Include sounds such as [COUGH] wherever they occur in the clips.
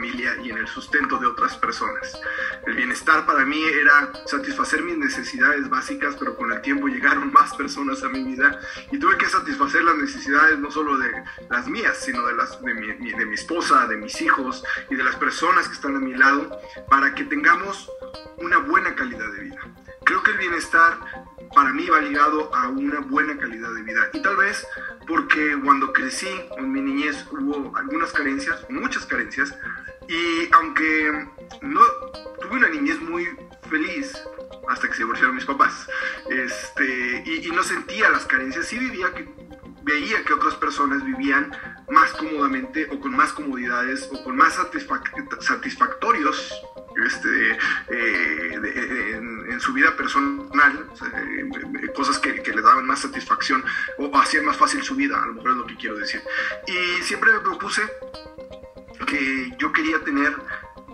familia y en el sustento de otras personas. El bienestar para mí era satisfacer mis necesidades básicas, pero con el tiempo llegaron [LAUGHS] más personas a mi vida y tuve que satisfacer las necesidades no solo de las mías, sino de las de mi, de mi esposa, de mis hijos y de las personas que están a mi lado para que tengamos una buena calidad de vida. Creo que el bienestar para mí va ligado a una buena calidad de vida. Y tal vez porque cuando crecí, en mi niñez hubo algunas carencias, muchas carencias, y aunque no tuve una niñez muy feliz hasta que se divorciaron mis papás, este, y, no sentía las carencias, sí vivía que, veía que otras personas vivían más cómodamente o con más comodidades o con más satisfactorios este, eh, en, su vida personal, eh, cosas que, le daban más satisfacción o hacían más fácil su vida, a lo mejor es lo que quiero decir. Y siempre me propuse que yo quería tener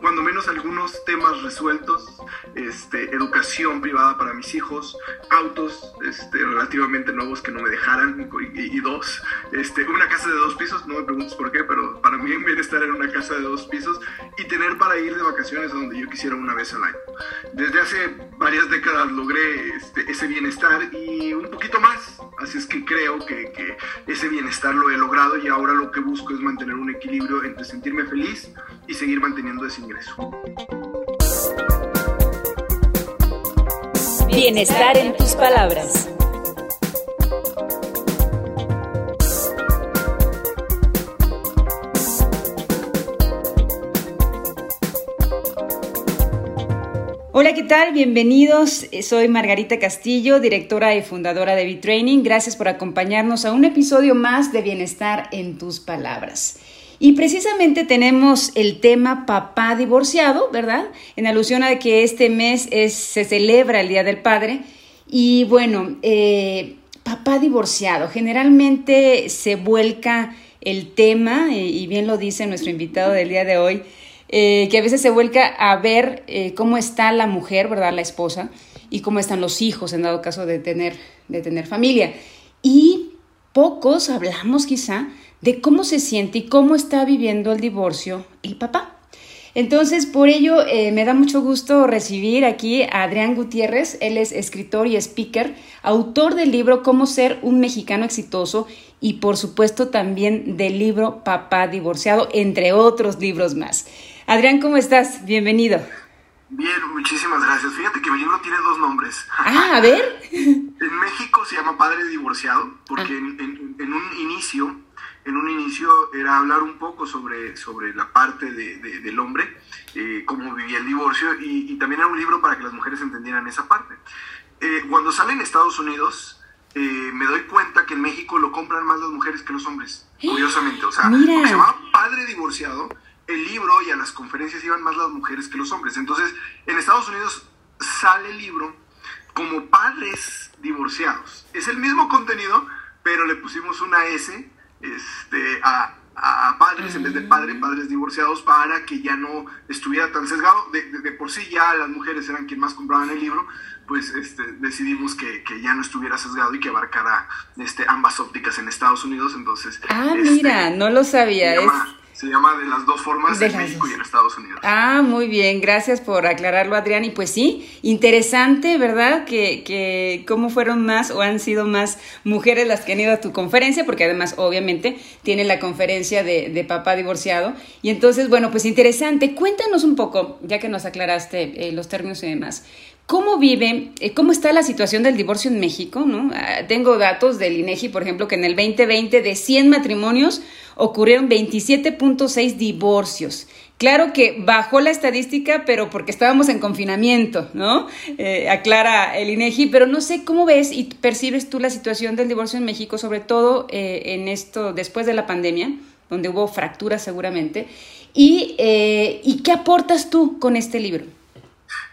cuando menos algunos temas resueltos, este, educación privada para mis hijos, autos este, relativamente nuevos que no me dejaran, y, dos, este, una casa de dos pisos, no me preguntes por qué, pero para mí estar en una casa de dos pisos y tener para ir de vacaciones a donde yo quisiera una vez al año. Desde hace varias décadas logré este, ese bienestar y un poquito más, así es que creo que, que ese bienestar lo he logrado y ahora lo que busco es mantener un equilibrio entre sentirme feliz y seguir manteniendo ese Bienestar en tus palabras. Hola, ¿qué tal? Bienvenidos. Soy Margarita Castillo, directora y fundadora de B-Training. Gracias por acompañarnos a un episodio más de Bienestar en tus palabras. Y precisamente tenemos el tema papá divorciado, ¿verdad? En alusión a que este mes es, se celebra el Día del Padre. Y bueno, eh, papá divorciado, generalmente se vuelca el tema, eh, y bien lo dice nuestro invitado del día de hoy, eh, que a veces se vuelca a ver cómo está la mujer, ¿verdad? La esposa, y cómo están los hijos en dado caso de tener, de tener familia. Y pocos hablamos quizá de cómo se siente y cómo está viviendo el divorcio el papá. Entonces, por ello, eh, me da mucho gusto recibir aquí a Adrián Gutiérrez. Él es escritor y speaker, autor del libro Cómo ser un mexicano exitoso y, por supuesto, también del libro Papá divorciado, entre otros libros más. Adrián, ¿cómo estás? Bienvenido. Bien, muchísimas gracias. Fíjate que mi libro tiene dos nombres. Ah, a ver. [LAUGHS] en México se llama Padre Divorciado, porque ah. en un inicio en un inicio era hablar un poco sobre, sobre la parte de, del hombre, eh, cómo vivía el divorcio, y, también era un libro para que las mujeres entendieran esa parte. Eh, cuando sale en Estados Unidos, eh, me doy cuenta que en México lo compran más las mujeres que los hombres, curiosamente. O sea, porque se llamaba Padre Divorciado, el libro y a las conferencias iban más las mujeres que los hombres. Entonces, en Estados Unidos sale el libro como Padres Divorciados. Es el mismo contenido, pero le pusimos una S este, a, padres en vez de padre, mm. padres divorciados, para que ya no estuviera tan sesgado. De, por sí ya las mujeres eran quien más compraban el libro, pues este, decidimos que, ya no estuviera sesgado y que abarcara este, ambas ópticas en Estados Unidos. Entonces, ah, mira, este, no lo sabía. Se llama de las dos formas en México y en Estados Unidos. Ah, muy bien, gracias por aclararlo, Adrián. Y pues sí, interesante, ¿verdad? Que, que cómo fueron más o han sido más mujeres las que han ido a tu conferencia, porque además, obviamente, tiene la conferencia de, de papá divorciado. Y entonces, bueno, pues interesante. Cuéntanos un poco, ya que nos aclaraste eh, los términos y demás. ¿Cómo vive, eh, cómo está la situación del divorcio en México? ¿no? Ah, tengo datos del INEGI, por ejemplo, que en el 2020 de 100 matrimonios ocurrieron 27.6 divorcios. Claro que bajó la estadística, pero porque estábamos en confinamiento, ¿no? Eh, aclara el INEGI, pero no sé cómo ves y percibes tú la situación del divorcio en México, sobre todo eh, en esto después de la pandemia, donde hubo fracturas seguramente. Y, ¿Y qué aportas tú con este libro?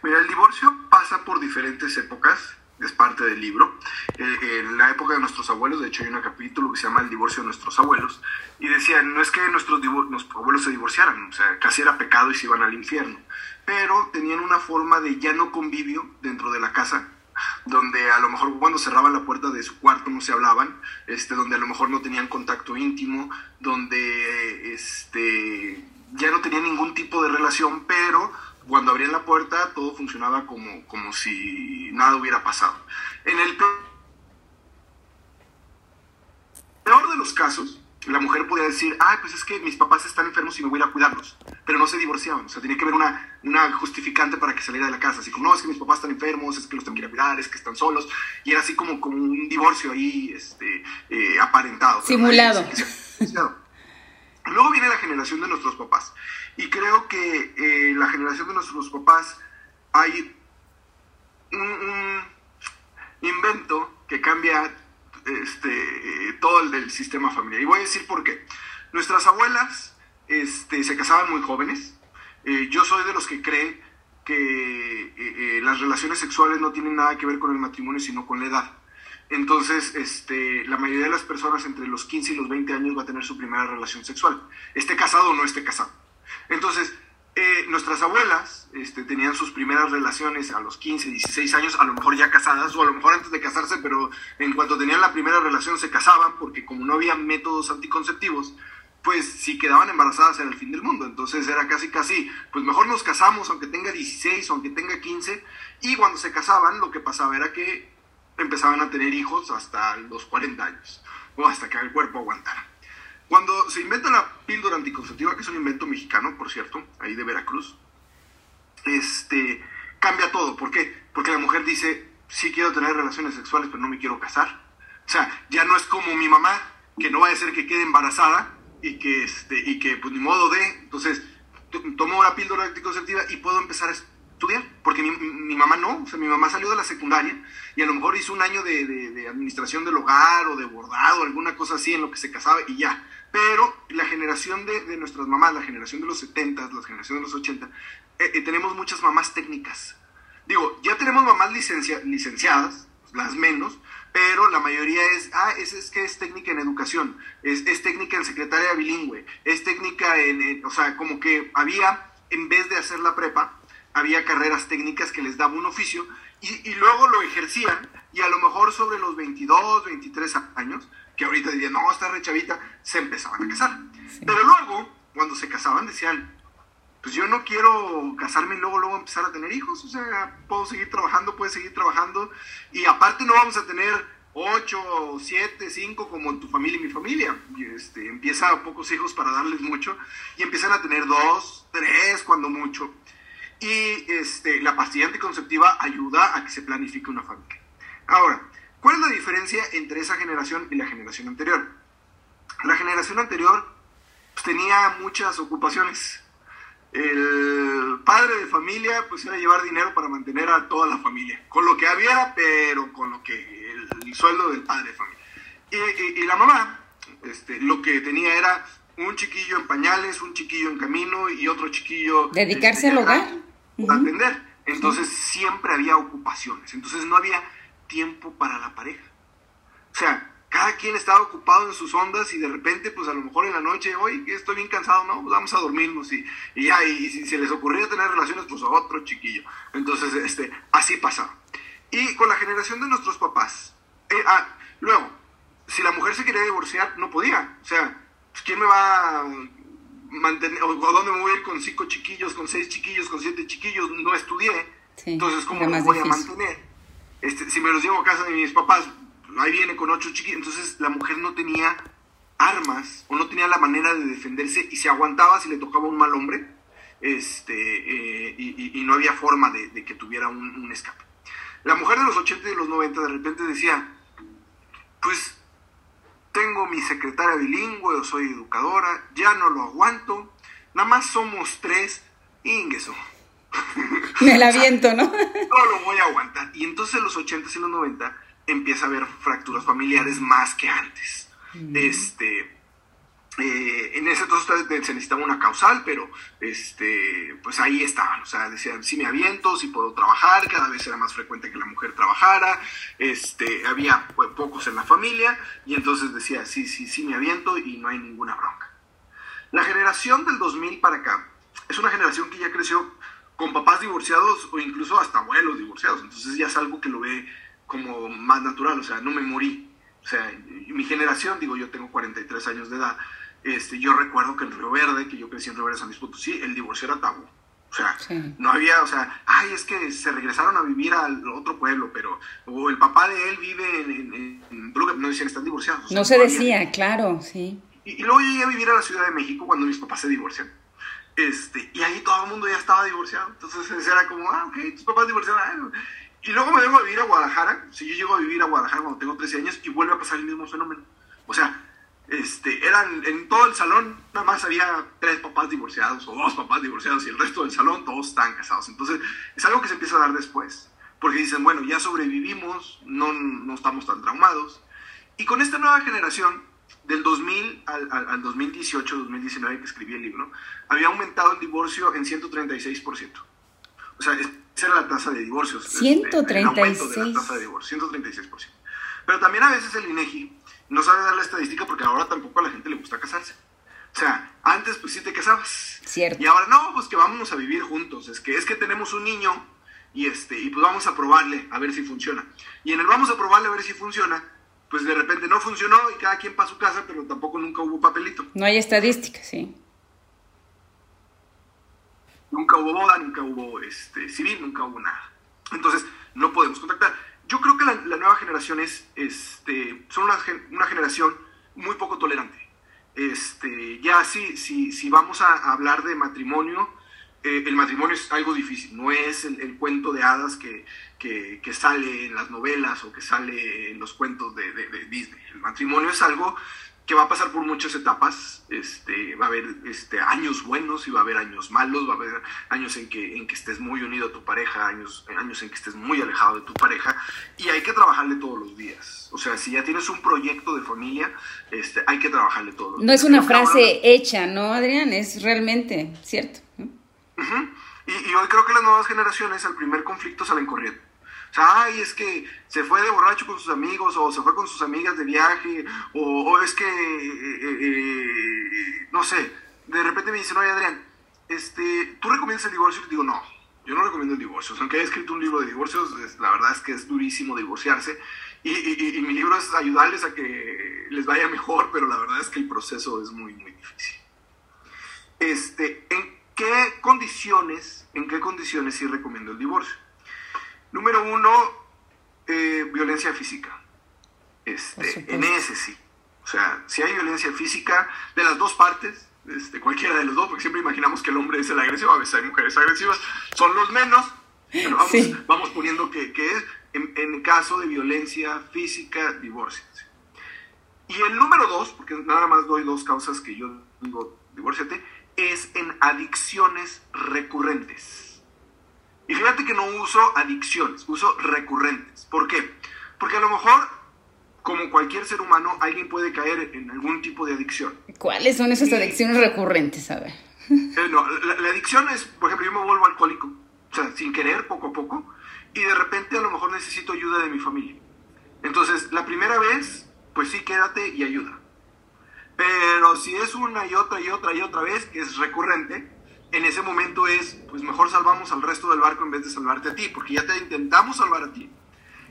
Mira, el divorcio pasa por diferentes épocas, es parte del libro. Eh, en la época de nuestros abuelos, de hecho hay un capítulo que se llama El divorcio de nuestros abuelos, y decían, no es que nuestros, nuestros abuelos se divorciaran, o sea, casi era pecado y se iban al infierno, pero tenían una forma de ya no convivio dentro de la casa, donde a lo mejor cuando cerraban la puerta de su cuarto no se hablaban, este, donde a lo mejor no tenían contacto íntimo, donde este, ya no tenía ningún tipo de relación, pero cuando abrían la puerta todo funcionaba como, como si nada hubiera pasado. En el peor de los casos, la mujer podía decir, ay, pues es que mis papás están enfermos y me voy a ir a cuidarlos. Pero no se divorciaban. O sea, tenía que haber una, una justificante para que saliera de la casa. Así como, no, es que mis papás están enfermos, es que los tengo que ir a cuidar, es que están solos. Y era así como, como un divorcio ahí este, eh, aparentado. Simulado. Luego viene la generación de nuestros papás. Y creo que eh, la generación de nuestros papás hay un invento que cambia este, todo el del sistema familiar. Y voy a decir por qué. Nuestras abuelas este, se casaban muy jóvenes. Eh, yo soy de los que cree que eh, eh, las relaciones sexuales no tienen nada que ver con el matrimonio, sino con la edad. Entonces, este, la mayoría de las personas entre los 15 y los 20 años va a tener su primera relación sexual, esté casado o no esté casado. Entonces, eh, nuestras abuelas este, tenían sus primeras relaciones a los 15, 16 años, a lo mejor ya casadas, o a lo mejor antes de casarse, pero en cuanto tenían la primera relación se casaban, porque como no había métodos anticonceptivos, pues si quedaban embarazadas era el fin del mundo. Entonces era casi casi, pues mejor nos casamos aunque tenga 16 o aunque tenga 15. Y cuando se casaban lo que pasaba era que empezaban a tener hijos hasta los 40 años o hasta que el cuerpo aguantara. Cuando se inventa la píldora anticonceptiva, que es un invento mexicano, por cierto, ahí de Veracruz, este, cambia todo. ¿Por qué? Porque la mujer dice, sí quiero tener relaciones sexuales, pero no me quiero casar. O sea, ya no es como mi mamá, que no vaya a ser que quede embarazada y que, este, y que pues ni modo de... Entonces, tomo la píldora anticonceptiva y puedo empezar a estudiar, porque mi, mamá no, o sea, mi mamá salió de la secundaria y a lo mejor hizo un año de, de administración del hogar o de bordado, alguna cosa así en lo que se casaba y ya pero la generación de, nuestras mamás, la generación de los 70, la generación de los 80, eh, eh, tenemos muchas mamás técnicas. Digo, ya tenemos mamás licenciadas, las menos, pero la mayoría es, ah, es, es que es técnica en educación, es, es, técnica en secretaria bilingüe, es técnica en, o sea, como que había, en vez de hacer la prepa, había carreras técnicas que les daba un oficio y, y luego lo ejercían y a lo mejor sobre los 22, 23 años, que ahorita dirían, no, está re chavita, se empezaban a casar. Pero luego, cuando se casaban, decían, pues yo no quiero casarme y luego, luego empezar a tener hijos, o sea, puedo seguir trabajando, puedes seguir trabajando, y aparte no vamos a tener ocho, siete, cinco como en tu familia y mi familia. Este, empieza a pocos hijos para darles mucho, y empiezan a tener dos, tres, cuando mucho. Y este, la pastilla anticonceptiva ayuda a que se planifique una familia. Ahora, ¿Cuál es la diferencia entre esa generación y la generación anterior? La generación anterior pues, tenía muchas ocupaciones. El padre de familia pues era llevar dinero para mantener a toda la familia, con lo que había, pero con lo que el, sueldo del padre de familia. Y, la mamá, este, lo que tenía era un chiquillo en pañales, un chiquillo en camino y otro chiquillo... Dedicarse al hogar. Atender. Entonces siempre había ocupaciones. Entonces no había tiempo para la pareja. O sea, cada quien estaba ocupado en sus ondas y de repente, pues a lo mejor en la noche, hoy estoy bien cansado, ¿no? Pues vamos a dormirnos y, y ya, y, si se les ocurría tener relaciones, pues a otro chiquillo. Entonces, este, así pasaba. Y con la generación de nuestros papás, eh, ah, luego, si la mujer se quería divorciar, no podía. O sea, pues, ¿quién me va a mantener, o, dónde me voy a ir con cinco chiquillos, con seis chiquillos, con siete chiquillos? No estudié. Entonces, ¿cómo me voy a mantener? Este, si me los llevo a casa de mis papás, ahí viene con ocho chiquitos. Entonces la mujer no tenía armas o no tenía la manera de defenderse y se aguantaba si le tocaba un mal hombre este, eh, y, no había forma de, que tuviera un, escape. La mujer de los 80 y de los 90 de repente decía, pues tengo mi secretaria bilingüe o soy educadora, ya no lo aguanto, nada más somos tres, ingreso [LAUGHS] Me la viento, ¿no? [LAUGHS] no lo voy a aguantar. Y entonces en los 80 y los 90 empieza a haber fracturas familiares más que antes. Mm. Este, eh, en ese entonces se necesitaba una causal, pero este, pues ahí estaban, o sea, decían, si me aviento, si puedo trabajar, cada vez era más frecuente que la mujer trabajara, este, había pues, pocos en la familia, y entonces decía, sí, sí, sí me aviento y no hay ninguna bronca. La generación del 2000 para acá es una generación que ya creció con papás divorciados o incluso hasta abuelos divorciados. Entonces ya es algo que lo ve como más natural, o sea, no me morí. O sea, mi generación, digo, yo tengo 43 años de edad, este, yo recuerdo que en Río Verde, que yo crecí en Río Verde, San Luis Potosí, el divorcio era tabú. O sea, no había, o sea, ay, es que se regresaron a vivir al otro pueblo, pero, o el papá de él vive en, en, no decían, están divorciados. no se decía, claro, sí. Y, y, luego llegué a vivir a la Ciudad de México cuando mis papás se divorcian. Este, y ahí todo el mundo ya estaba divorciado. Entonces era como, ah, ok, tus papás divorciaron. Y luego me vengo a vivir a Guadalajara. Si yo llego a vivir a Guadalajara cuando tengo 13 años y vuelve a pasar el mismo fenómeno. O sea, este, eran en todo el salón, nada más había tres papás divorciados o dos papás divorciados y el resto del salón todos estaban casados. Entonces, es algo que se empieza a dar después. Porque dicen, bueno, ya sobrevivimos, no, no estamos tan traumados. Y con esta nueva generación, del 2000 al, al, 2018, 2019 que escribí el libro, había aumentado el divorcio en 136%. O sea, esa era la tasa de divorcios. 136. Este, de la tasa de divorcio, 136%. Pero también a veces el INEGI no sabe dar la estadística porque ahora tampoco a la gente le gusta casarse. O sea, antes pues sí te casabas. Cierto. Y ahora no, pues que vámonos a vivir juntos. Es que es que tenemos un niño y este y pues vamos a probarle a ver si funciona. Y en el vamos a probarle a ver si funciona, pues de repente no funcionó y cada quien para su casa, pero tampoco nunca hubo papelito. No hay estadística, sí. Nunca hubo boda, nunca hubo este, civil, nunca hubo nada. Entonces, no podemos contactar. Yo creo que la, nueva generación es, este, son una, una, generación muy poco tolerante. Este, ya si, si, si vamos a hablar de matrimonio, eh, el matrimonio es algo difícil, no es el, cuento de hadas que, que, sale en las novelas o que sale en los cuentos de, Disney. El matrimonio es algo que va a pasar por muchas etapas, este, va a haber este, años buenos y va a haber años malos, va a haber años en que, en que estés muy unido a tu pareja, años, años en que estés muy alejado de tu pareja, y hay que trabajarle todos los días. O sea, si ya tienes un proyecto de familia, este, hay que trabajarle todos los días. No es una frase hecha, ¿no, Adrián? Es realmente cierto. y, hoy creo que las nuevas generaciones al primer conflicto salen corriendo. O sea, ay, es que se fue de borracho con sus amigos, o se fue con sus amigas de viaje, o, es que, eh, eh, eh, no sé, de repente me dicen, oye Adrián, este, ¿tú recomiendas el divorcio? Y digo, no, yo no recomiendo el divorcio. aunque haya escrito un libro de divorcios, la verdad es que es durísimo divorciarse. Y, y, mi libro es ayudarles a que les vaya mejor, pero la verdad es que el proceso es muy, muy difícil. Este, ¿En qué condiciones, en qué condiciones sí recomiendo el divorcio? Número uno, eh, violencia física. Este, en ese sí. O sea, si hay violencia física de las dos partes, este, cualquiera de los dos, porque siempre imaginamos que el hombre es el agresivo, a veces hay mujeres agresivas, son los menos, pero vamos, poniendo que, es en, caso de violencia física, divorcio. Y el número dos, porque nada más doy dos causas que yo digo, divórciate, es en adicciones recurrentes. Y fíjate que no uso adicciones, uso recurrentes. ¿Por qué? Porque a lo mejor, como cualquier ser humano, alguien puede caer en algún tipo de adicción. ¿Cuáles son esas adicciones recurrentes? A ver. [LAUGHS] Eh, no, la, adicción es, por ejemplo, yo me vuelvo alcohólico, o sea, sin querer, poco a poco, y de repente a lo mejor necesito ayuda de mi familia. Entonces, la primera vez, pues sí, quédate y ayuda. Pero si es una y otra y otra y otra vez, que es recurrente, en ese momento es, pues mejor salvamos al resto del barco en vez de salvarte a ti, porque ya te intentamos salvar a ti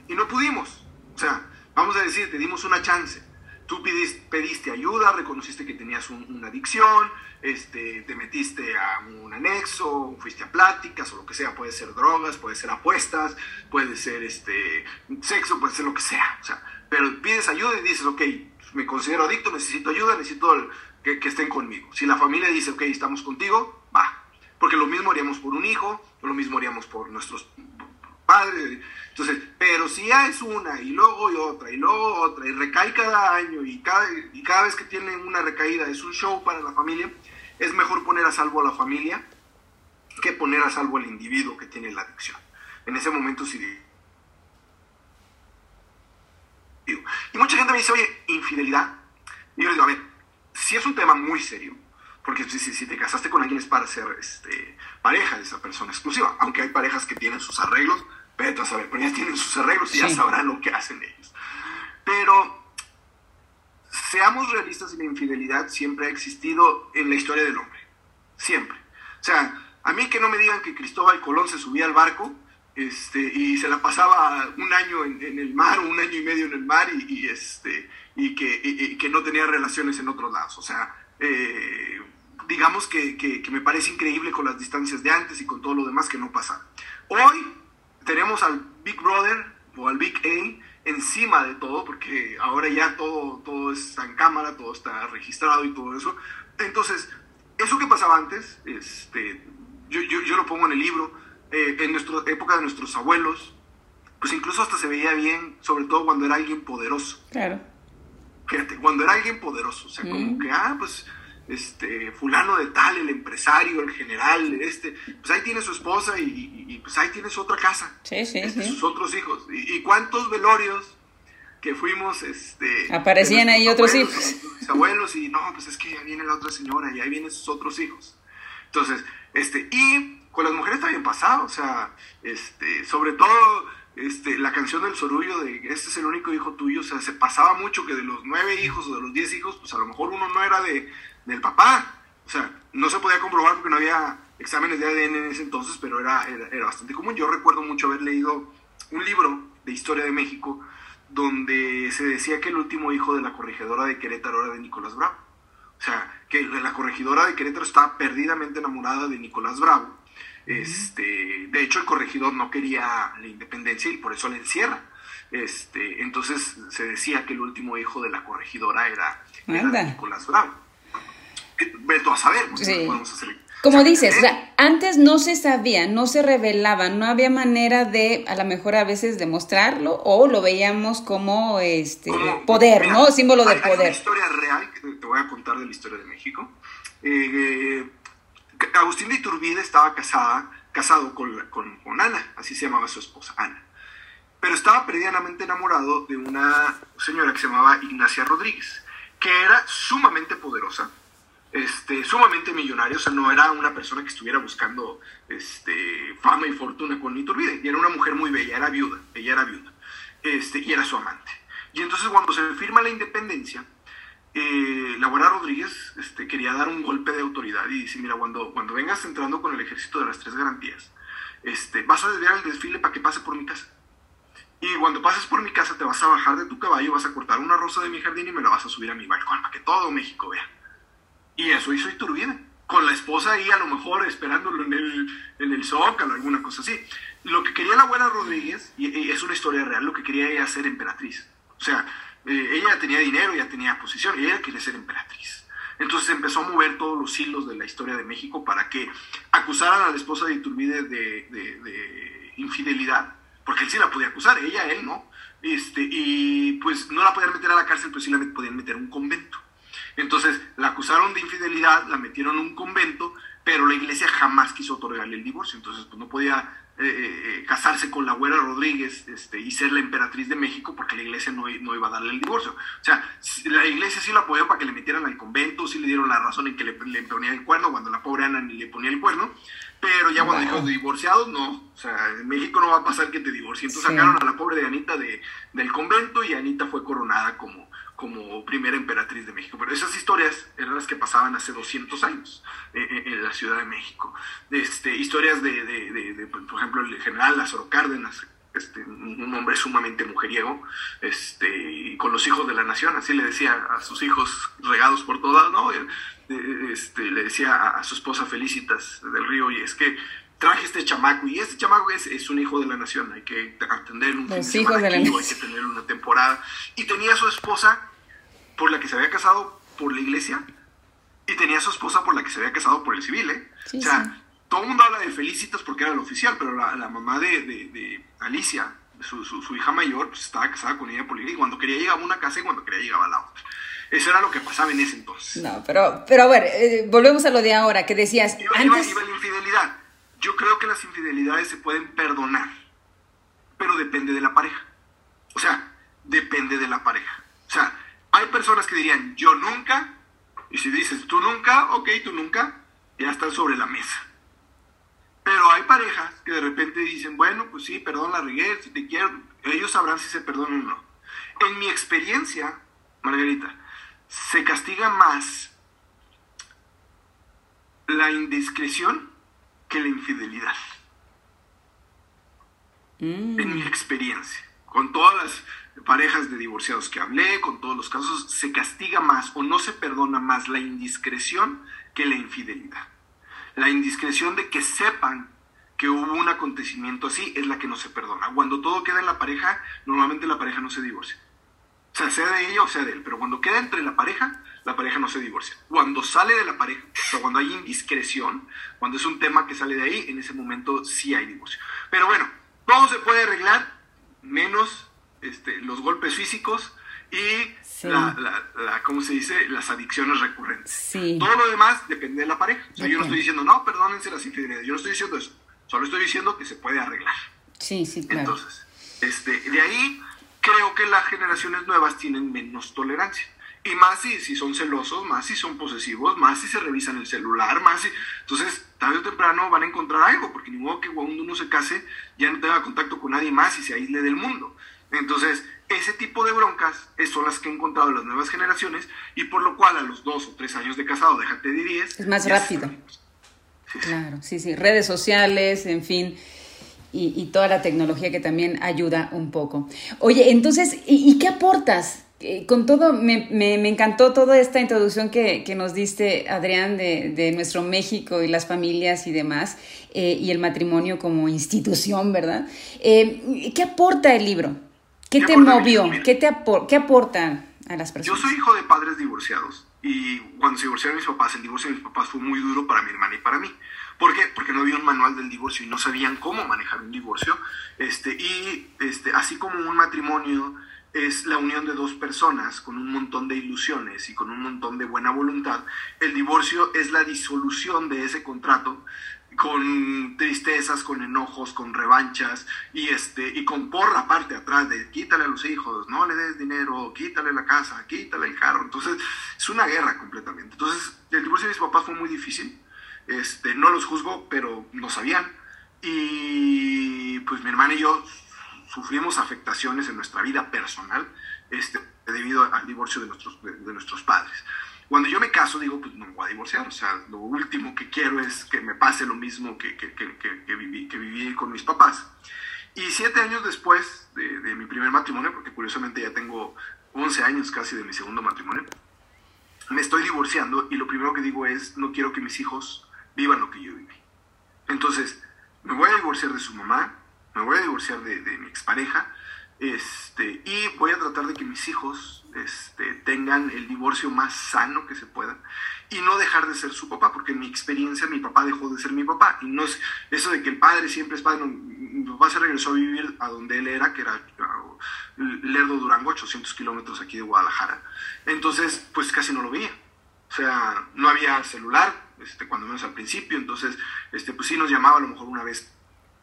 y no pudimos. O sea, vamos a decir, te dimos una chance. Tú pediste, pediste ayuda, reconociste que tenías una adicción, este, te metiste a un anexo, fuiste a pláticas o lo que sea, puede ser drogas, puede ser apuestas, puede ser este, sexo, puede ser lo que sea. O sea, pero pides ayuda y dices, ok, me considero adicto, necesito ayuda, necesito que, que estén conmigo. Si la familia dice, ok, estamos contigo. Porque lo mismo haríamos por un hijo, lo mismo haríamos por nuestros padres. Entonces, pero si ya es una y luego y otra y luego otra y recae cada año y cada, y cada vez que tienen una recaída es un show para la familia, es mejor poner a salvo a la familia que poner a salvo al individuo que tiene la adicción. En ese momento sí. Y mucha gente me dice, oye, infidelidad. Y yo les digo, a ver, si es un tema muy serio, porque si, si, te casaste con alguien es para ser este, pareja de esa persona exclusiva, aunque hay parejas que tienen sus arreglos, pero a saber, pero ya tienen sus arreglos y ya sabrán lo que hacen ellos. Pero seamos realistas y la infidelidad siempre ha existido en la historia del hombre, siempre. O sea, a mí que no me digan que Cristóbal Colón se subía al barco este, y se la pasaba un año en, el mar, un año y medio en el mar y, este, y que, y, que no tenía relaciones en otros lados. O sea, eh, digamos que, que, me parece increíble con las distancias de antes y con todo lo demás que no pasa. Hoy tenemos al Big Brother o al Big A encima de todo, porque ahora ya todo, todo está en cámara, todo está registrado y todo eso. Entonces, eso que pasaba antes, este, yo, yo, yo lo pongo en el libro, eh, en nuestra época de nuestros abuelos, pues incluso hasta se veía bien, sobre todo cuando era alguien poderoso. Claro. Fíjate, cuando era alguien poderoso, o sea, como que, ah, pues, este, fulano de tal, el empresario, el general, este, pues ahí tiene su esposa y, pues ahí tiene su otra casa. Sí, sí, este, Sus otros hijos. Y, cuántos velorios que fuimos, este... Aparecían ahí otros hijos. Mis abuelos y no, pues es que ya viene la otra señora y ahí vienen sus otros hijos. Entonces, este, y con las mujeres también pasaba, o sea, este, sobre todo este, la canción del sorullo de este es el único hijo tuyo, o sea, se pasaba mucho que de los nueve hijos o de los diez hijos, pues a lo mejor uno no era de, del papá, o sea, no se podía comprobar porque no había exámenes de ADN en ese entonces, pero era, era, bastante común. Yo recuerdo mucho haber leído un libro de historia de México donde se decía que el último hijo de la corregidora de Querétaro era de Nicolás Bravo. O sea, que la corregidora de Querétaro estaba perdidamente enamorada de Nicolás Bravo este, de hecho, el corregidor no quería la independencia y por eso la encierra. Este, entonces se decía que el último hijo de la corregidora era, Nicolás Bravo. Veto a saber, podemos hacer. Como dices, antes no se sabía, no se revelaba, no había manera de, a lo mejor a veces demostrarlo o lo veíamos como este poder, ¿no? Símbolo de poder. Hay una historia real que te voy a contar de la historia de México. Eh, Agustín de Iturbide estaba casada, casado con, con, Ana, así se llamaba su esposa, Ana. Pero estaba perdidamente enamorado de una señora que se llamaba Ignacia Rodríguez, que era sumamente poderosa, este, sumamente millonaria, o sea, no era una persona que estuviera buscando este, fama y fortuna con Iturbide, y era una mujer muy bella, era viuda, ella era viuda, este, y era su amante. Y entonces cuando se firma la independencia, eh, la abuela Rodríguez este, quería dar un golpe de autoridad y dice, mira, cuando, cuando vengas entrando con el ejército de las tres garantías, este, vas a desviar el desfile para que pase por mi casa. Y cuando pases por mi casa te vas a bajar de tu caballo, vas a cortar una rosa de mi jardín y me la vas a subir a mi balcón para que todo México vea. Y eso hizo Iturbide, con la esposa ahí a lo mejor esperándolo en el, en el zócalo, alguna cosa así. Lo que quería la abuela Rodríguez, y, es una historia real, lo que quería ella ser emperatriz. O sea, eh, ella tenía dinero, ya tenía posición, y ella quería ser emperatriz. Entonces empezó a mover todos los hilos de la historia de México para que acusaran a la esposa de Iturbide de, infidelidad, porque él sí la podía acusar, ella, él no. Este, y pues no la podían meter a la cárcel, pero sí la podían meter en un convento. Entonces la acusaron de infidelidad, la metieron en un convento, pero la iglesia jamás quiso otorgarle el divorcio, entonces pues no podía eh, eh, eh, casarse con la abuela Rodríguez este, y ser la emperatriz de México porque la iglesia no, no, iba a darle el divorcio. O sea, la iglesia sí la apoyó para que le metieran al convento, sí le dieron la razón en que le, le ponía el cuerno, cuando la pobre Ana ni le ponía el cuerno, pero ya cuando dijo divorciados, no. O sea, en México no va a pasar que te divorcie. Entonces sacaron a la pobre de Anita de, del convento y Anita fue coronada como, como primera emperatriz de México. Pero esas historias eran las que pasaban hace 200 años eh, eh, en la Ciudad de México. Este, historias de, de, por ejemplo, el general Lázaro Cárdenas, este, un hombre sumamente mujeriego, este, con los hijos de la nación, así le decía a sus hijos regados por todas, ¿no? Eh, este, le decía a, su esposa Felicitas del Río, y es que traje este chamaco, y este chamaco es, es un hijo de la nación, hay que atender un Los hijos de la hay que tener una temporada. Y tenía a su esposa por la que se había casado por la iglesia y tenía a su esposa por la que se había casado por el civil, ¿eh? o sea, todo el mundo habla de Felicitas porque era el oficial, pero la, la mamá de, de, Alicia, su, su, hija mayor, pues estaba casada con ella por la iglesia y cuando quería llegaba a una casa y cuando quería llegaba a la otra. Eso era lo que pasaba en ese entonces. No, pero, pero a ver, eh, volvemos a lo de ahora, que decías... antes... iba la infidelidad. Yo creo que las infidelidades se pueden perdonar, pero depende de la pareja. O sea, depende de la pareja. O sea, hay personas que dirían, yo nunca, y si dices, tú nunca, ok, tú nunca, ya están sobre la mesa. Pero hay parejas que de repente dicen, bueno, pues sí, perdón la regué, si te quiero, ellos sabrán si se perdonan o no. En mi experiencia, Margarita, se castiga más la indiscreción que la infidelidad. Mm. En mi experiencia, con todas las parejas de divorciados que hablé, con todos los casos, se castiga más o no se perdona más la indiscreción que la infidelidad. La indiscreción de que sepan que hubo un acontecimiento así es la que no se perdona. Cuando todo queda en la pareja, normalmente la pareja no se divorcia. O sea, sea de ella o sea de él, pero cuando queda entre la pareja, la pareja no se divorcia. Cuando sale de la pareja, o sea, cuando hay indiscreción, cuando es un tema que sale de ahí, en ese momento sí hay divorcio. Pero bueno, todo se puede arreglar, menos este, los golpes físicos y la, la, ¿cómo se dice? Las adicciones recurrentes. Todo lo demás depende de la pareja. O sea, yo no estoy diciendo, no, perdónense las infidelidades. Yo no estoy diciendo eso. Solo estoy diciendo que se puede arreglar. Sí, sí, claro. Entonces, este, de ahí creo que las generaciones nuevas tienen menos tolerancia. Y más si, si son celosos, más si son posesivos, más si se revisan el celular, más si... Entonces, tarde o temprano van a encontrar algo, porque ni modo que cuando uno se case ya no tenga contacto con nadie más y se aísle del mundo. Entonces, ese tipo de broncas son las que han encontrado las nuevas generaciones y por lo cual a los dos o tres años de casado, déjate de diez... Es más rápido. Claro, sí, sí, redes sociales, en fin. Y, toda la tecnología que también ayuda un poco. Oye, entonces, ¿y, qué aportas? Eh, con todo, me, me, encantó toda esta introducción que, que nos diste, Adrián, de, de, nuestro México y las familias y demás, eh, y el matrimonio como institución, ¿verdad? Eh, ¿Qué aporta el libro? ¿Qué, te movió? ¿Qué, te ¿Qué aporta a las personas? Yo soy hijo de padres divorciados y cuando se divorciaron mis papás, el divorcio de mis papás fue muy duro para mi hermana y para mí. ¿Por qué? Porque no había un manual del divorcio y no sabían cómo manejar un divorcio. Este, y este, así como un matrimonio es la unión de dos personas con un montón de ilusiones y con un montón de buena voluntad, el divorcio es la disolución de ese contrato con tristezas, con enojos, con revanchas y este y con porra parte atrás de quítale a los hijos, no le des dinero, quítale la casa, quítale el carro. Entonces, es una guerra completamente. Entonces, el divorcio de mis papás fue muy difícil. Este, no los juzgo, pero lo sabían. Y pues mi hermana y yo sufrimos afectaciones en nuestra vida personal este, debido al divorcio de nuestros, de nuestros padres. Cuando yo me caso, digo, pues no me voy a divorciar. O sea, lo último que quiero es que me pase lo mismo que, que, que, que viví, viví, con mis papás. Y siete años después de, de, mi primer matrimonio, porque curiosamente ya tengo 11 años casi de mi segundo matrimonio, me estoy divorciando y lo primero que digo es, no quiero que mis hijos vivan lo que yo viví. Entonces, me voy a divorciar de su mamá, me voy a divorciar de, de mi expareja, este, y voy a tratar de que mis hijos este, tengan el divorcio más sano que se pueda y no dejar de ser su papá, porque en mi experiencia mi papá dejó de ser mi papá. Y no es eso de que el padre siempre es padre. mi papá se regresó a vivir a donde él era, que era Lerdo Durango, 800 kilómetros aquí de Guadalajara. Entonces, pues casi no lo veía. O sea, no había celular, este, cuando menos al principio. Entonces, este, pues sí nos llamaba a lo mejor una vez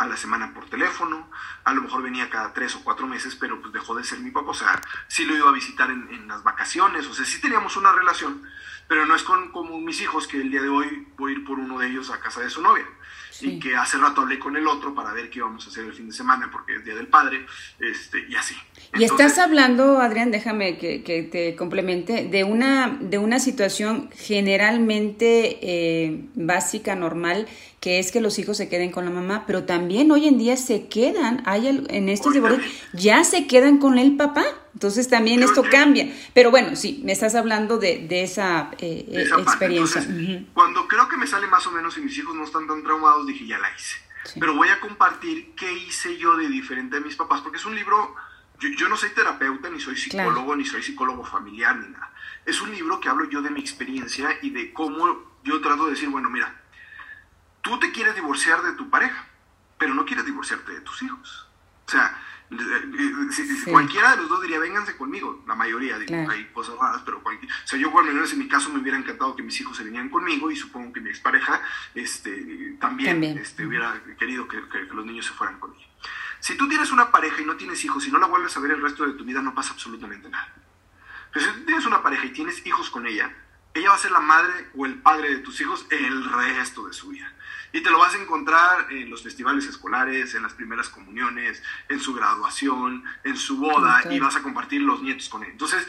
a la semana por teléfono, a lo mejor venía cada tres o cuatro meses, pero pues dejó de ser mi papá, o sea, sí lo iba a visitar en, las vacaciones, o sea, sí teníamos una relación, pero no es con, como mis hijos que el día de hoy voy a ir por uno de ellos a casa de su novia y que hace rato hablé con el otro para ver qué íbamos a hacer el fin de semana porque es Día del Padre, este, y así. y estás hablando, Adrián, déjame que, que, te complemente, de una, de una situación generalmente eh, básica, normal, que es que los hijos se queden con la mamá, pero también hoy en día se quedan, hay en estos divorcios, ya se quedan con el papá. Entonces también esto cambia. Pero bueno, sí, me estás hablando de, de esa, eh, experiencia. Cuando creo que me sale más o menos y mis hijos no están tan traumados, dije, ya la hice. Pero voy a compartir qué hice yo de diferente de mis papás, porque es un libro, yo, no soy terapeuta, ni soy psicólogo, ni soy psicólogo familiar, ni nada. Es un libro que hablo yo de mi experiencia y de cómo yo trato de decir, bueno, mira, tú te quieres divorciar de tu pareja, pero no quieres divorciarte de tus hijos. O sea, cualquiera de los dos diría, vénganse conmigo, la mayoría, digo, hay cosas raras, pero cualquier, o sea, yo por menos en mi caso me hubiera encantado que mis hijos se vinieran conmigo y supongo que mi expareja este, también, Este, hubiera querido que, los niños se fueran con ella. Si tú tienes una pareja y no tienes hijos y no la vuelves a ver el resto de tu vida, no pasa absolutamente nada. Pero si tú tienes una pareja y tienes hijos con ella, ella va a ser la madre o el padre de tus hijos el resto de su vida. Y te lo vas a encontrar en los festivales escolares, en las primeras comuniones, en su graduación, en su boda, y vas a compartir los nietos con él. Entonces,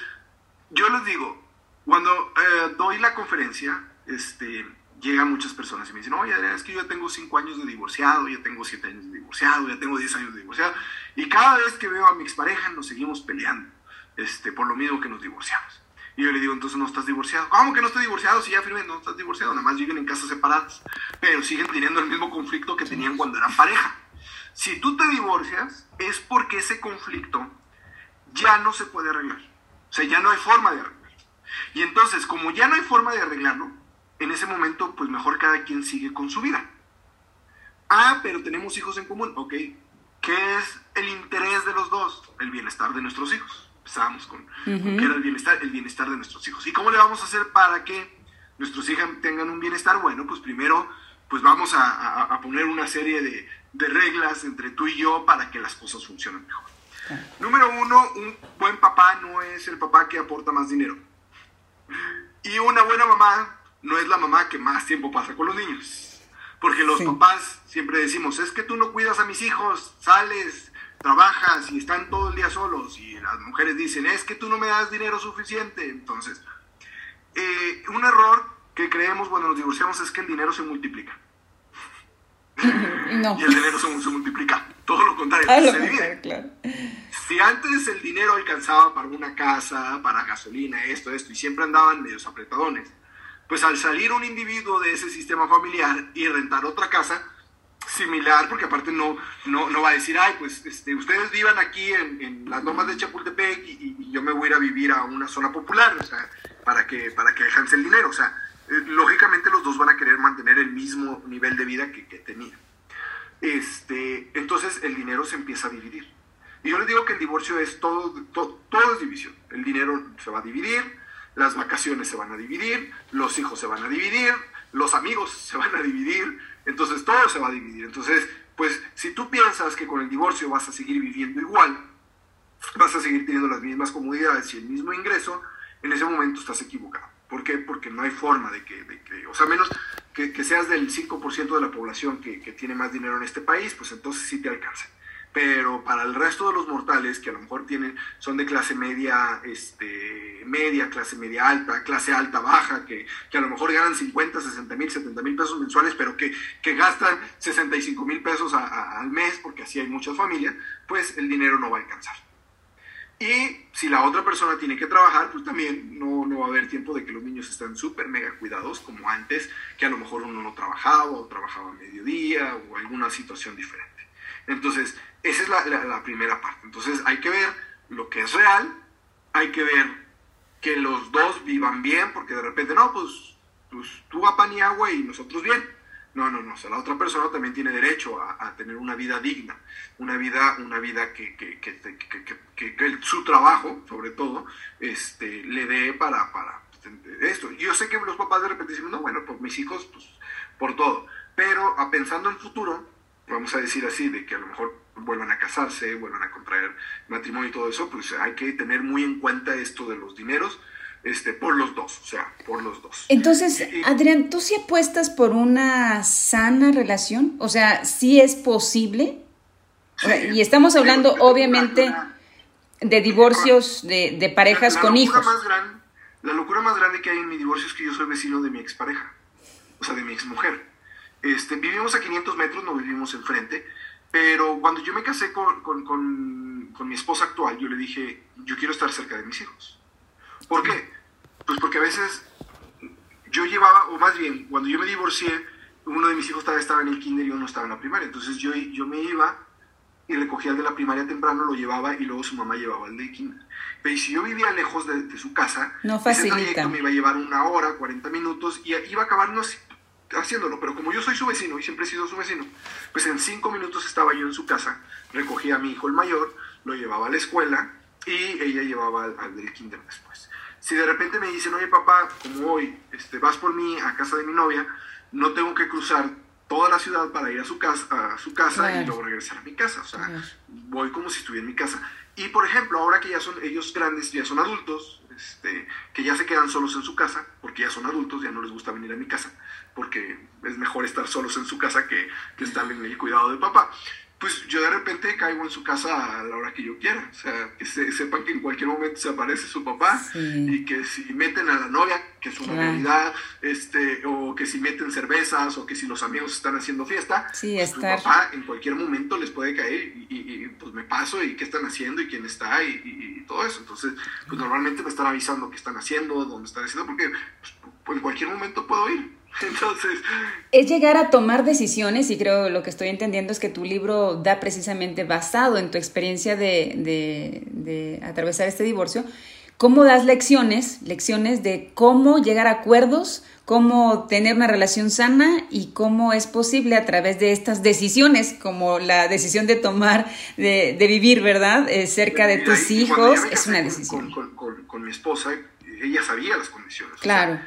yo les digo, cuando eh, doy la conferencia, este, llegan muchas personas y me dicen, oye, es que yo ya tengo 5 años de divorciado, ya tengo 7 años de divorciado, ya tengo 10 años de divorciado, y cada vez que veo a mi expareja nos seguimos peleando, este, por lo mismo que nos divorciamos. Y yo le digo, entonces no estás divorciado. ¿Cómo que no estoy divorciado? Si ya firmé, no estás divorciado, nada más viven en casas separadas, pero siguen teniendo el mismo conflicto que tenían cuando eran pareja. Si tú te divorcias, es porque ese conflicto ya no se puede arreglar. O sea, ya no hay forma de arreglarlo. Y entonces, como ya no hay forma de arreglarlo, en ese momento, pues mejor cada quien sigue con su vida. Ah, pero tenemos hijos en común. Ok, ¿qué es el interés de los dos? El bienestar de nuestros hijos. Empezamos con, qué era el bienestar, el bienestar de nuestros hijos. ¿Y cómo le vamos a hacer para que nuestros hijos tengan un bienestar? Bueno, pues primero, pues vamos a, poner una serie de, de, reglas entre tú y yo para que las cosas funcionen mejor. Número uno, un buen papá no es el papá que aporta más dinero. Y una buena mamá no es la mamá que más tiempo pasa con los niños. Porque los papás siempre decimos, es que tú no cuidas a mis hijos, sales, trabajas y están todo el día solos. Y las mujeres dicen, es que tú no me das dinero suficiente. Entonces, eh, un error que creemos cuando nos divorciamos es que el dinero se multiplica. [LAUGHS] No. y el dinero se, multiplica. Todo lo contrario, se divide. Si antes el dinero alcanzaba para una casa, para gasolina, esto, esto, y siempre andaban medios apretadones, pues al salir un individuo de ese sistema familiar y rentar otra casa, similar, porque aparte no, no, va a decir, ay, pues este, ustedes vivan aquí en, las lomas de Chapultepec y, yo me voy a ir a vivir a una zona popular, o sea, para que, para que alcance el dinero, o sea, eh, lógicamente los dos van a querer mantener el mismo nivel de vida que, que tenían. Este, entonces el dinero se empieza a dividir. Y yo les digo que el divorcio es todo, todo, todo es división. El dinero se va a dividir, las vacaciones se van a dividir, los hijos se van a dividir, los amigos se van a dividir, entonces todo se va a dividir. Entonces, pues si tú piensas que con el divorcio vas a seguir viviendo igual, vas a seguir teniendo las mismas comodidades y el mismo ingreso, en ese momento estás equivocado. ¿Por qué? Porque no hay forma de que, o sea, menos que, seas del 5% de la población que, que tiene más dinero en este país, pues entonces sí te alcanza pero para el resto de los mortales que a lo mejor tienen, son de clase media, este, media, clase media alta, clase alta baja, que, que a lo mejor ganan 50, 60 mil, 70 mil pesos mensuales, pero que, que gastan 65 mil pesos al mes, porque así hay muchas familias, pues el dinero no va a alcanzar. Y si la otra persona tiene que trabajar, pues también no, no va a haber tiempo de que los niños estén súper mega cuidados como antes, que a lo mejor uno no trabajaba o trabajaba a mediodía o alguna situación diferente. Entonces, esa es la, primera parte. Entonces hay que ver lo que es real, hay que ver que los dos vivan bien, porque de repente, no, pues, pues tú a pan y agua y nosotros bien. No, no, no. O sea, la otra persona también tiene derecho a, tener una vida digna, una vida, una vida que, que, que, su trabajo, sobre todo, este, le dé para, para esto. Yo sé que los papás de repente dicen, no, bueno, pues mis hijos, pues por todo. Pero a pensando en futuro, vamos a decir así, de que a lo mejor vuelvan a casarse, vuelvan a contraer matrimonio y todo eso, pues hay que tener muy en cuenta esto de los dineros, este, por los dos, o sea, por los dos. Entonces, Adrián, ¿tú sí apuestas por una sana relación? O sea, ¿sí es posible? y estamos hablando, obviamente, de divorcios de, de parejas con hijos. Más la locura más grande que hay en mi divorcio es que yo soy vecino de mi expareja, o sea, de mi exmujer. Este, vivimos a 500 metros, no vivimos enfrente, pero cuando yo me casé con, con, con, mi esposa actual, yo le dije, yo quiero estar cerca de mis hijos. ¿Por qué? Pues porque a veces yo llevaba, o más bien, cuando yo me divorcié, uno de mis hijos todavía estaba en el kinder y uno estaba en la primaria. Entonces yo, yo me iba y recogía al de la primaria temprano, lo llevaba y luego su mamá llevaba al de kinder. Pero si yo vivía lejos de, su casa, no ese trayecto me iba a llevar una hora, 40 minutos y iba a acabar unos haciéndolo, pero como yo soy su vecino y siempre he sido su vecino, pues en cinco minutos estaba yo en su casa, recogía a mi hijo el mayor, lo llevaba a la escuela y ella llevaba al, del kinder después. Si de repente me dicen, oye papá, como hoy este, vas por mí a casa de mi novia, no tengo que cruzar toda la ciudad para ir a su casa, a su casa y luego regresar a mi casa. O sea, voy como si estuviera en mi casa. Y por ejemplo, ahora que ya son ellos grandes, ya son adultos, este, que ya se quedan solos en su casa, porque ya son adultos, ya no les gusta venir a mi casa, porque es mejor estar solos en su casa que, que estar en el cuidado de papá. pues yo de repente caigo en su casa a la hora que yo quiera. O sea, que sepan que en cualquier momento se aparece su papá y que si meten a la novia, que es una realidad, este, o que si meten cervezas o que si los amigos están haciendo fiesta, sí, pues su papá en cualquier momento les puede caer y, pues me paso y qué están haciendo y quién está y, todo eso. Entonces, pues normalmente me están avisando qué están haciendo, dónde están haciendo, porque pues, en cualquier momento puedo ir. Entonces... Es llegar a tomar decisiones y creo lo que estoy entendiendo es que tu libro da precisamente basado en tu experiencia de, de, de atravesar este divorcio, cómo das lecciones, lecciones de cómo llegar a acuerdos, cómo tener una relación sana y cómo es posible a través de estas decisiones, como la decisión de tomar, de, de vivir, ¿verdad? Eh, cerca de tus hijos, es una decisión. Con, con, con, mi esposa, ella sabía las condiciones. Claro.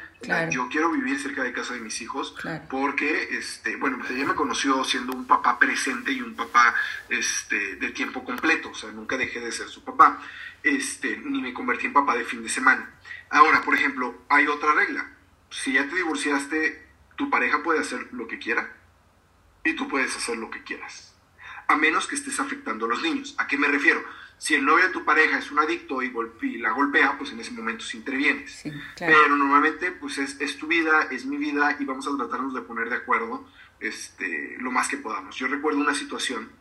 Yo quiero vivir cerca de casa de mis hijos porque, este, bueno, pues ella me conoció siendo un papá presente y un papá este, de tiempo completo, o sea, nunca dejé de ser su papá, este, ni me convertí en papá de fin de semana. Ahora, por ejemplo, hay otra regla. Si ya te divorciaste, tu pareja puede hacer lo que quiera y tú puedes hacer lo que quieras, a menos que estés afectando a los niños. ¿A qué me refiero? Si el novio de tu pareja es un adicto y, la golpea, pues en ese momento sí intervienes. Pero normalmente, pues es, tu vida, es mi vida y vamos a tratarnos de poner de acuerdo este, lo más que podamos. Yo recuerdo una situación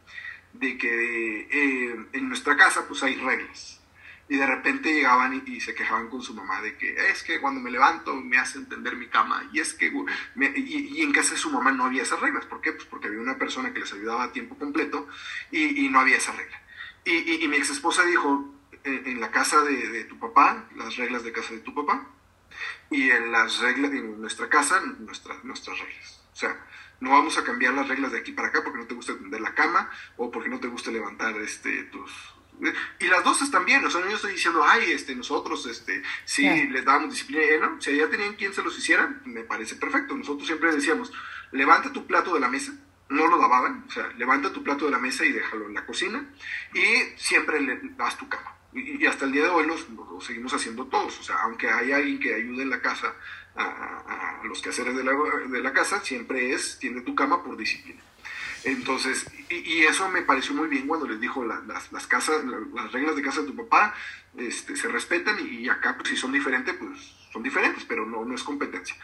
de que eh, en nuestra casa, pues hay reglas. Y de repente llegaban y, se quejaban con su mamá de que es que cuando me levanto me hace entender mi cama. Y es que, y, en casa de su mamá no había esas reglas. ¿Por qué? Pues porque había una persona que les ayudaba a tiempo completo y, y no había esa regla. Y, mi ex esposa dijo, en, la casa de, tu papá, las reglas de casa de tu papá, y en las reglas, en nuestra casa, nuestras, nuestras reglas. O sea, no vamos a cambiar las reglas de aquí para acá porque no te gusta tender la cama o porque no te gusta levantar este, tus... Y las dos están bien, o sea, no yo estoy diciendo, ay, este, nosotros, este, sí, les dábamos disciplina, eh, ¿no? Si ya tenían quien se los hiciera, me parece perfecto. Nosotros siempre decíamos, levanta tu plato de la mesa, no lo lavaban, o sea, levanta tu plato de la mesa y déjalo en la cocina y siempre le das tu cama. Y, hasta el día de hoy lo, seguimos haciendo todos, o sea, aunque hay alguien que ayude en la casa a, los quehaceres de la, de la, casa, siempre es, tiene tu cama por disciplina. Entonces, y, eso me pareció muy bien cuando les dijo las, las, casas, las reglas de casa de tu papá este, se respetan y, acá pues, si son diferentes, pues son diferentes, pero no, no es competencia.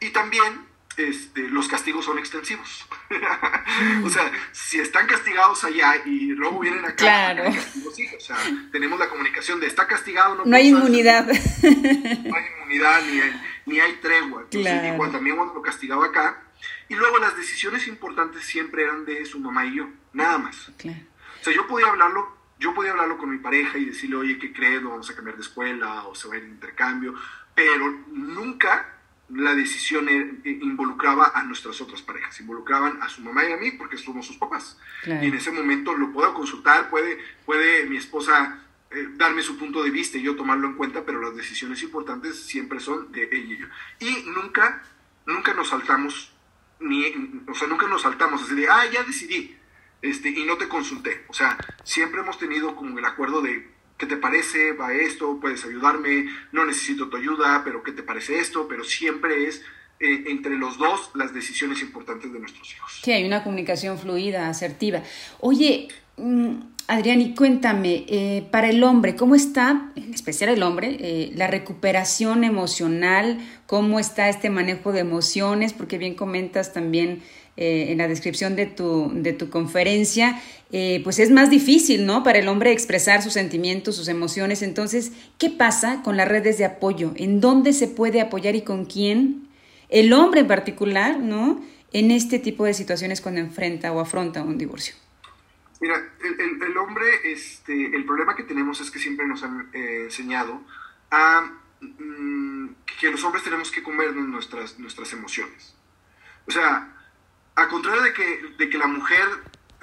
Y también este, los castigos son extensivos. [LAUGHS] o sea, si están castigados allá y luego vienen acá, claro. o sea, tenemos la comunicación de está castigado, no, no hay inmunidad. no hay inmunidad, ni hay, ni hay tregua. Entonces, igual también cuando lo castigaba acá. Y luego las decisiones importantes siempre eran de su mamá y yo, nada más. O sea, yo podía hablarlo yo podía hablarlo con mi pareja y decirle, oye, ¿qué crees? vamos a cambiar de escuela o se va a ir de intercambio, pero nunca la decisión e, e, involucraba a nuestras otras parejas, involucraban a su mamá y a mí porque somos sus papás. Y en ese momento lo puedo consultar, puede, puede mi esposa eh, darme su punto de vista y yo tomarlo en cuenta, pero las decisiones importantes siempre son de ella y yo. Y nunca, nunca nos saltamos, ni, o sea, nunca nos saltamos así de, ah, ya decidí, este, y no te consulté. O sea, siempre hemos tenido como el acuerdo de ¿qué te parece? Va esto, puedes ayudarme, no necesito tu ayuda, pero ¿qué te parece esto? Pero siempre es eh, entre los dos las decisiones importantes de nuestros hijos. Sí, hay una comunicación fluida, asertiva. Oye, mm, Adrián, y cuéntame, eh, para el hombre, ¿cómo está, en especial el hombre, eh, la recuperación emocional? ¿Cómo está este manejo de emociones? Porque bien comentas también eh, en la descripción de tu, de tu conferencia, eh, pues es más difícil, ¿no? Para el hombre expresar sus sentimientos, sus emociones. Entonces, ¿qué pasa con las redes de apoyo? ¿En dónde se puede apoyar y con quién? El hombre en particular, ¿no? En este tipo de situaciones cuando enfrenta o afronta un divorcio. Mira, el, hombre, este, el problema que tenemos es que siempre nos han eh, enseñado a mm, que los hombres tenemos que comernos nuestras, nuestras emociones. O sea, a contrario de que, de que la mujer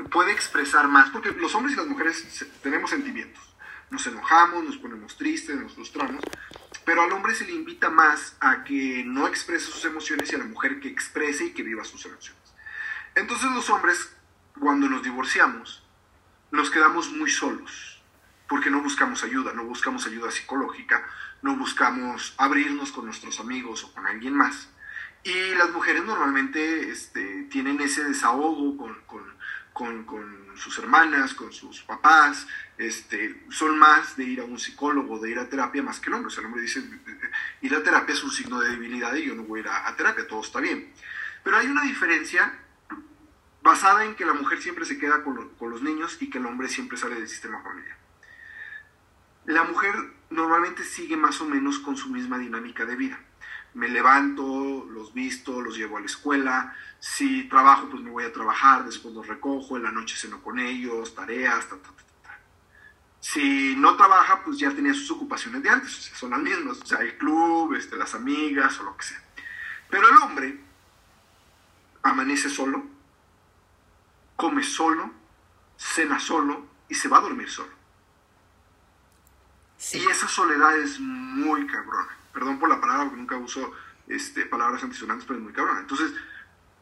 puede expresar más, porque los hombres y las mujeres tenemos sentimientos. Nos enojamos, nos ponemos tristes, nos frustramos, pero al hombre se le invita más a que no exprese sus emociones y a la mujer que exprese y que viva sus emociones. Entonces los hombres, cuando nos divorciamos, nos quedamos muy solos, porque no buscamos ayuda, no buscamos ayuda psicológica, no buscamos abrirnos con nuestros amigos o con alguien más. Y las mujeres normalmente este, tienen ese desahogo con, sus hermanas, con sus papás, este, son más de ir a un psicólogo, de ir a terapia, más que el hombre. O sea, el hombre dice, ir a terapia es un signo de debilidad y yo no voy a ir a, terapia, todo está bien. Pero hay una diferencia basada en que la mujer siempre se queda con, con los niños y que el hombre siempre sale del sistema familiar. La mujer normalmente sigue más o menos con su misma dinámica de vida me levanto, los visto, los llevo a la escuela, si trabajo, pues me voy a trabajar, después los recojo, en la noche ceno con ellos, tareas, ta, ta, ta, ta. Si no trabaja, pues ya tenía sus ocupaciones de antes, o sea, son las mismas, o sea, el club, este, las amigas o lo que sea. Pero el hombre amanece solo, come solo, cena solo y se va a dormir solo. Y esa soledad es muy cabrona perdón por la palabra, porque nunca uso este, palabras antisonantes, pero es muy cabrón. Entonces,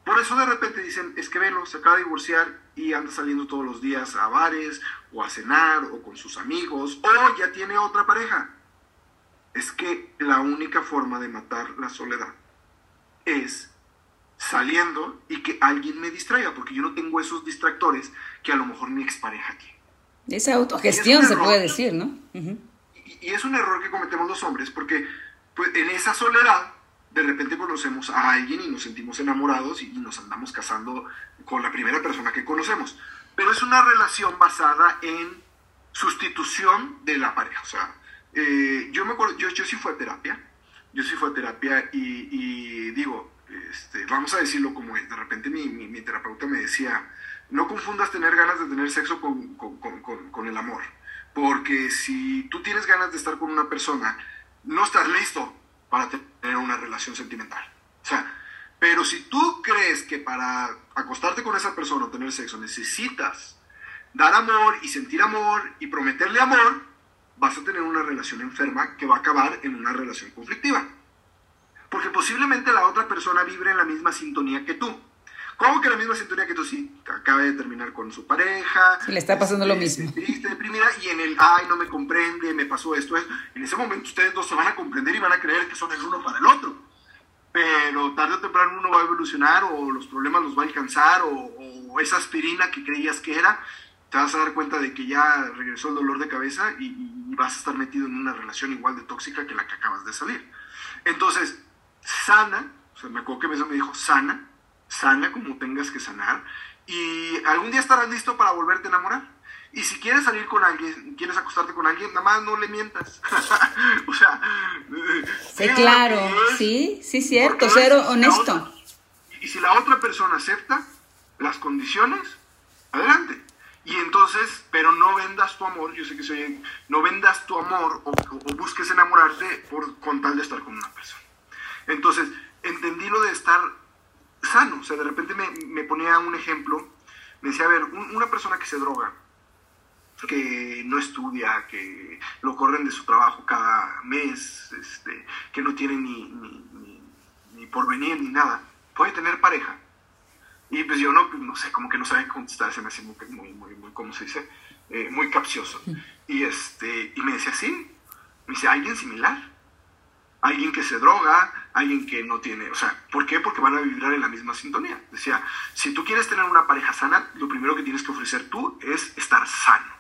por eso de repente dicen, es que velo, se acaba de divorciar y anda saliendo todos los días a bares, o a cenar, o con sus amigos, o ya tiene otra pareja. Es que la única forma de matar la soledad es saliendo y que alguien me distraiga, porque yo no tengo esos distractores que a lo mejor mi expareja tiene. Esa autogestión se puede decir, ¿no? y, y, es un error que cometemos los hombres, porque pues en esa soledad, de repente conocemos a alguien y nos sentimos enamorados y nos andamos casando con la primera persona que conocemos. Pero es una relación basada en sustitución de la pareja. O sea, eh, yo me acuerdo, yo, yo sí fui a terapia, yo sí fui a terapia y, digo, este, vamos a decirlo como es, de repente mi, mi, terapeuta me decía, no confundas tener ganas de tener sexo con, con, con, con el amor, porque si tú tienes ganas de estar con una persona, no estás listo para tener una relación sentimental. O sea, pero si tú crees que para acostarte con esa persona o tener sexo necesitas dar amor y sentir amor y prometerle amor, vas a tener una relación enferma que va a acabar en una relación conflictiva. Porque posiblemente la otra persona vibre en la misma sintonía que tú. ¿Cómo que la misma sintonía que tú sí? Acaba de terminar con su pareja. le está pasando lo mismo. Triste, deprimida, y en el, ay, no me comprende, me pasó esto, esto. En ese momento ustedes dos se van a comprender y van a creer que son el uno para el otro. Pero tarde o temprano uno va a evolucionar o los problemas los va a alcanzar o, esa aspirina que creías que era, te vas a dar cuenta de que ya regresó el dolor de cabeza y, y vas a estar metido en una relación igual de tóxica que la que acabas de salir. Entonces, sana, o sea, me acuerdo que me dijo, sana, sana como tengas que sanar y algún día estarás listo para volverte a enamorar. Y si quieres salir con alguien, quieres acostarte con alguien, nada más no le mientas. [LAUGHS] o sea, sí, claro, sí, sí, cierto, ser honesto. y si la otra persona acepta las condiciones, adelante. Y entonces, pero no vendas tu amor, yo sé que soy, no vendas tu amor o, o, busques enamorarte por, con tal de estar con una persona. Entonces, entendí lo de estar sano. O sea, de repente me, ponía un ejemplo, me decía, a ver, una persona que se droga, que no estudia, que lo corren de su trabajo cada mes, este, que no tiene ni, ni, ni, porvenir ni nada, puede tener pareja. Y pues yo no, no sé, como que no sabe contestar, se me hace muy, muy, muy, muy ¿cómo se dice? Eh, muy capcioso. Y, este, y me decía, sí, me dice, alguien similar alguien que se droga, alguien que no tiene, o sea, ¿por qué? Porque van a vibrar en la misma sintonía. Decía, si tú quieres tener una pareja sana, lo primero que tienes que ofrecer tú es estar sano.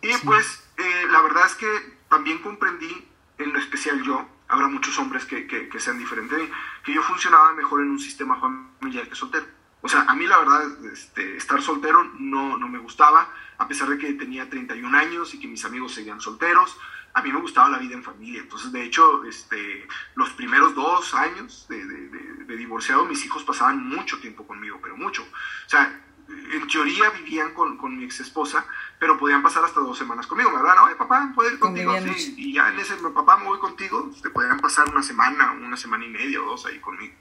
Y pues eh, la verdad es que también comprendí, en lo especial yo, habrá muchos hombres que, que, sean diferentes, que yo funcionaba mejor en un sistema familiar que soltero. O sea, a mí la verdad, este, estar soltero no, no me gustaba, a pesar de que tenía 31 años y que mis amigos seguían solteros a mí me gustaba la vida en familia. Entonces, de hecho, este, los primeros dos años de, divorciado, mis hijos pasaban mucho tiempo conmigo, pero mucho. O sea, en teoría vivían con, con mi ex esposa, pero podían pasar hasta dos semanas conmigo. Me hablaban, oye, papá, ¿puedo ir contigo? Sí, y ya en ese, papá, me voy contigo. Te podían pasar una semana, una semana y media o dos ahí conmigo.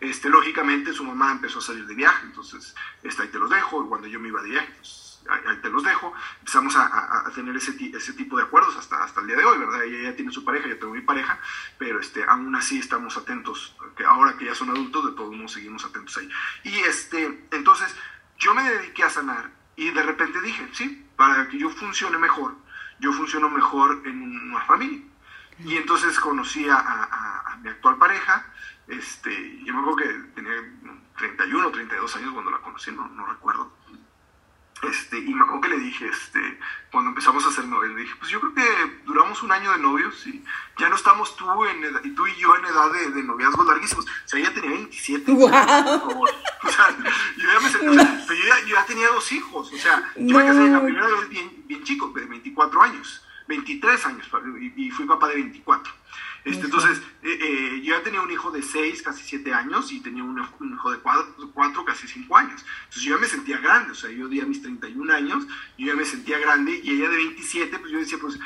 Este, lógicamente, su mamá empezó a salir de viaje, entonces, está ahí te los dejo. Y cuando yo me iba de viaje, pues, ahí te los dejo, empezamos a, tener ese, ese, tipo de acuerdos hasta, hasta el día de hoy, ¿verdad? Ella ya tiene su pareja, yo tengo mi pareja, pero este, aún así estamos atentos, que ahora que ya son adultos, de todos modos seguimos atentos ahí. Y este, entonces, yo me dediqué a sanar y de repente dije, sí, para que yo funcione mejor, yo funciono mejor en una familia. Y entonces conocí a, mi actual pareja, este, yo me acuerdo que tenía 31 o 32 años cuando la conocí, no, no recuerdo, Este, y me acuerdo que le dije, este, cuando empezamos a hacer novios, le dije, pues yo creo que duramos un año de novios y ya no estamos tú, en y tú y yo en edad de, de noviazgos larguísimos. O sea, ella tenía 27. O sea, yo ya, me, o sea, yo, ya, yo ya, tenía dos hijos. O sea, yo me casé la primera vez bien, bien chico, de 24 años, 23 años, y, y fui papá de 24. Este, entonces, eh, eh, yo ya tenía un hijo de 6, casi 7 años y tenía un, hijo de 4, casi 5 años. Entonces yo ya me sentía grande, o sea, yo di a mis 31 años, yo ya me sentía grande y ella de 27, pues yo decía, pues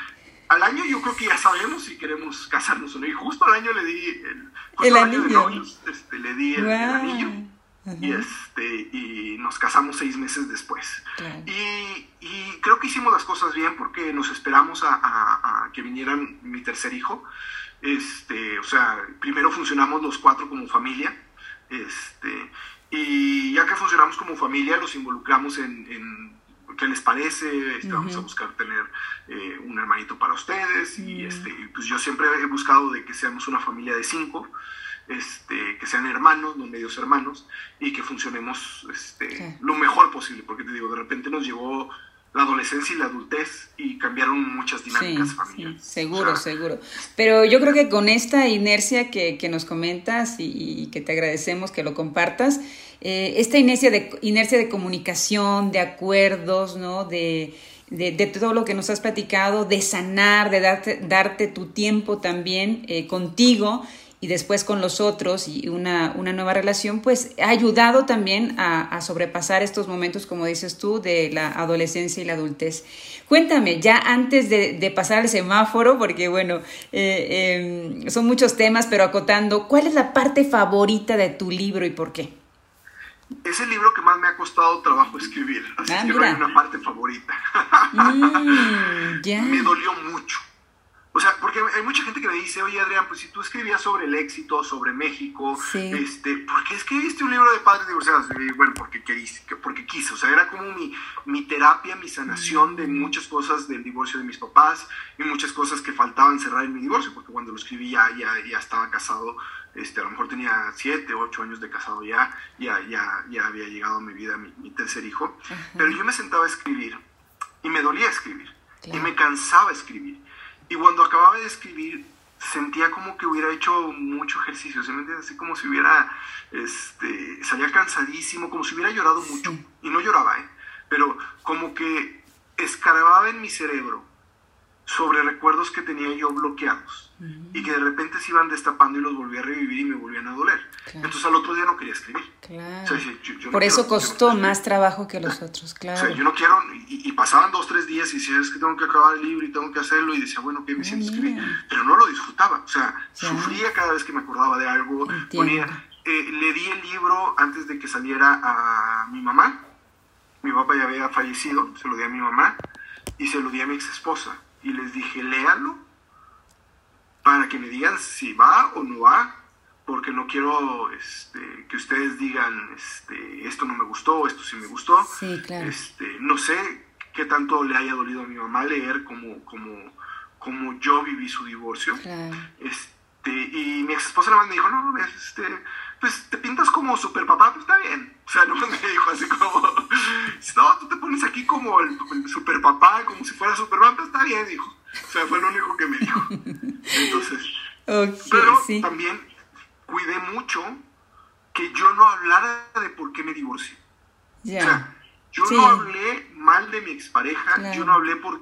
al año yo creo que ya sabemos si queremos casarnos o no. Y justo al año le di el, el año de novios, este, le di el, anillo. Y, este, y nos casamos seis meses después. Y, y, creo que hicimos las cosas bien porque nos esperamos a, a, a que vinieran mi tercer hijo. Este, o sea, primero funcionamos los cuatro como familia, este, y ya que funcionamos como familia, los involucramos en, qué les parece, este, vamos a buscar tener eh, un hermanito para ustedes, y este, pues yo siempre he buscado de que seamos una familia de cinco, este, que sean hermanos, no medios hermanos, y que funcionemos este, lo mejor posible, porque te digo, de repente nos llegó la adolescencia y la adultez y cambiaron muchas dinámicas familiares. seguro, seguro. Pero yo creo que con esta inercia que, que nos comentas y, que te agradecemos que lo compartas, eh, esta inercia de, inercia de comunicación, de acuerdos, ¿no? De, de, de, todo lo que nos has platicado, de sanar, de darte, darte tu tiempo también eh, contigo y después con los otros y una, una nueva relación, pues ha ayudado también a, sobrepasar estos momentos, como dices tú, de la adolescencia y la adultez. Cuéntame, ya antes de, pasar al semáforo, porque bueno, eh, em, son muchos temas, pero acotando, ¿cuál es la parte favorita de tu libro y por qué? Es el libro que más me ha costado trabajo escribir, así ah, que no hay una parte favorita. Mm, [LAUGHS] me dolió mucho o sea, porque hay mucha gente que me dice, oye Adrián, pues si tú escribías sobre el éxito, sobre México, este, ¿por qué escribiste un libro de padres divorciados? bueno, porque, porque quise, o sea, era como mi, mi terapia, mi sanación de muchas cosas del divorcio de mis papás y muchas cosas que faltaban cerrar en mi divorcio, porque cuando lo escribí ya, ya, estaba casado, este, a lo mejor tenía siete, ocho años de casado ya, ya, ya, ya había llegado a mi vida mi, tercer hijo, pero yo me sentaba a escribir y me dolía escribir y me cansaba escribir y cuando acababa de escribir, sentía como que hubiera hecho mucho ejercicio, ¿se me? Así como si hubiera, este, salía cansadísimo, como si hubiera llorado mucho. Y no lloraba, ¿eh? Pero como que escarbaba en mi cerebro sobre recuerdos que tenía yo bloqueados y que de repente se iban destapando y los volví a revivir y me volvían a doler. Entonces al otro día no quería escribir. Por eso costó más trabajo que los otros, claro. O sea, yo no quiero, y, pasaban dos, tres días y decía, es que tengo que acabar el libro y tengo que hacerlo, y decía, bueno, ¿qué me siento escribir? Pero no lo disfrutaba, o sea, sufría cada vez que me acordaba de algo. Ponía, eh, le di el libro antes de que saliera a mi mamá, mi papá ya había fallecido, se lo di a mi mamá, y se lo di a mi ex esposa, y les dije, léalo para que me digan si va o no va, porque no quiero este, que ustedes digan este, esto no me gustó, esto sí me gustó. Este, no sé qué tanto le haya dolido a mi mamá leer como, como, como yo viví su divorcio. Este, y mi ex esposa nada más me dijo, no, este, pues te pintas como super papá, pues está bien. O sea, no [LAUGHS] me dijo así como, no, tú te pones aquí como el, super papá, como si fuera Superman, pues está bien, dijo. O sea, fue lo único que me dijo. Entonces, pero también cuidé mucho que yo no hablara de por qué me divorcié. O sea, yo no hablé mal de mi expareja, yo no hablé por,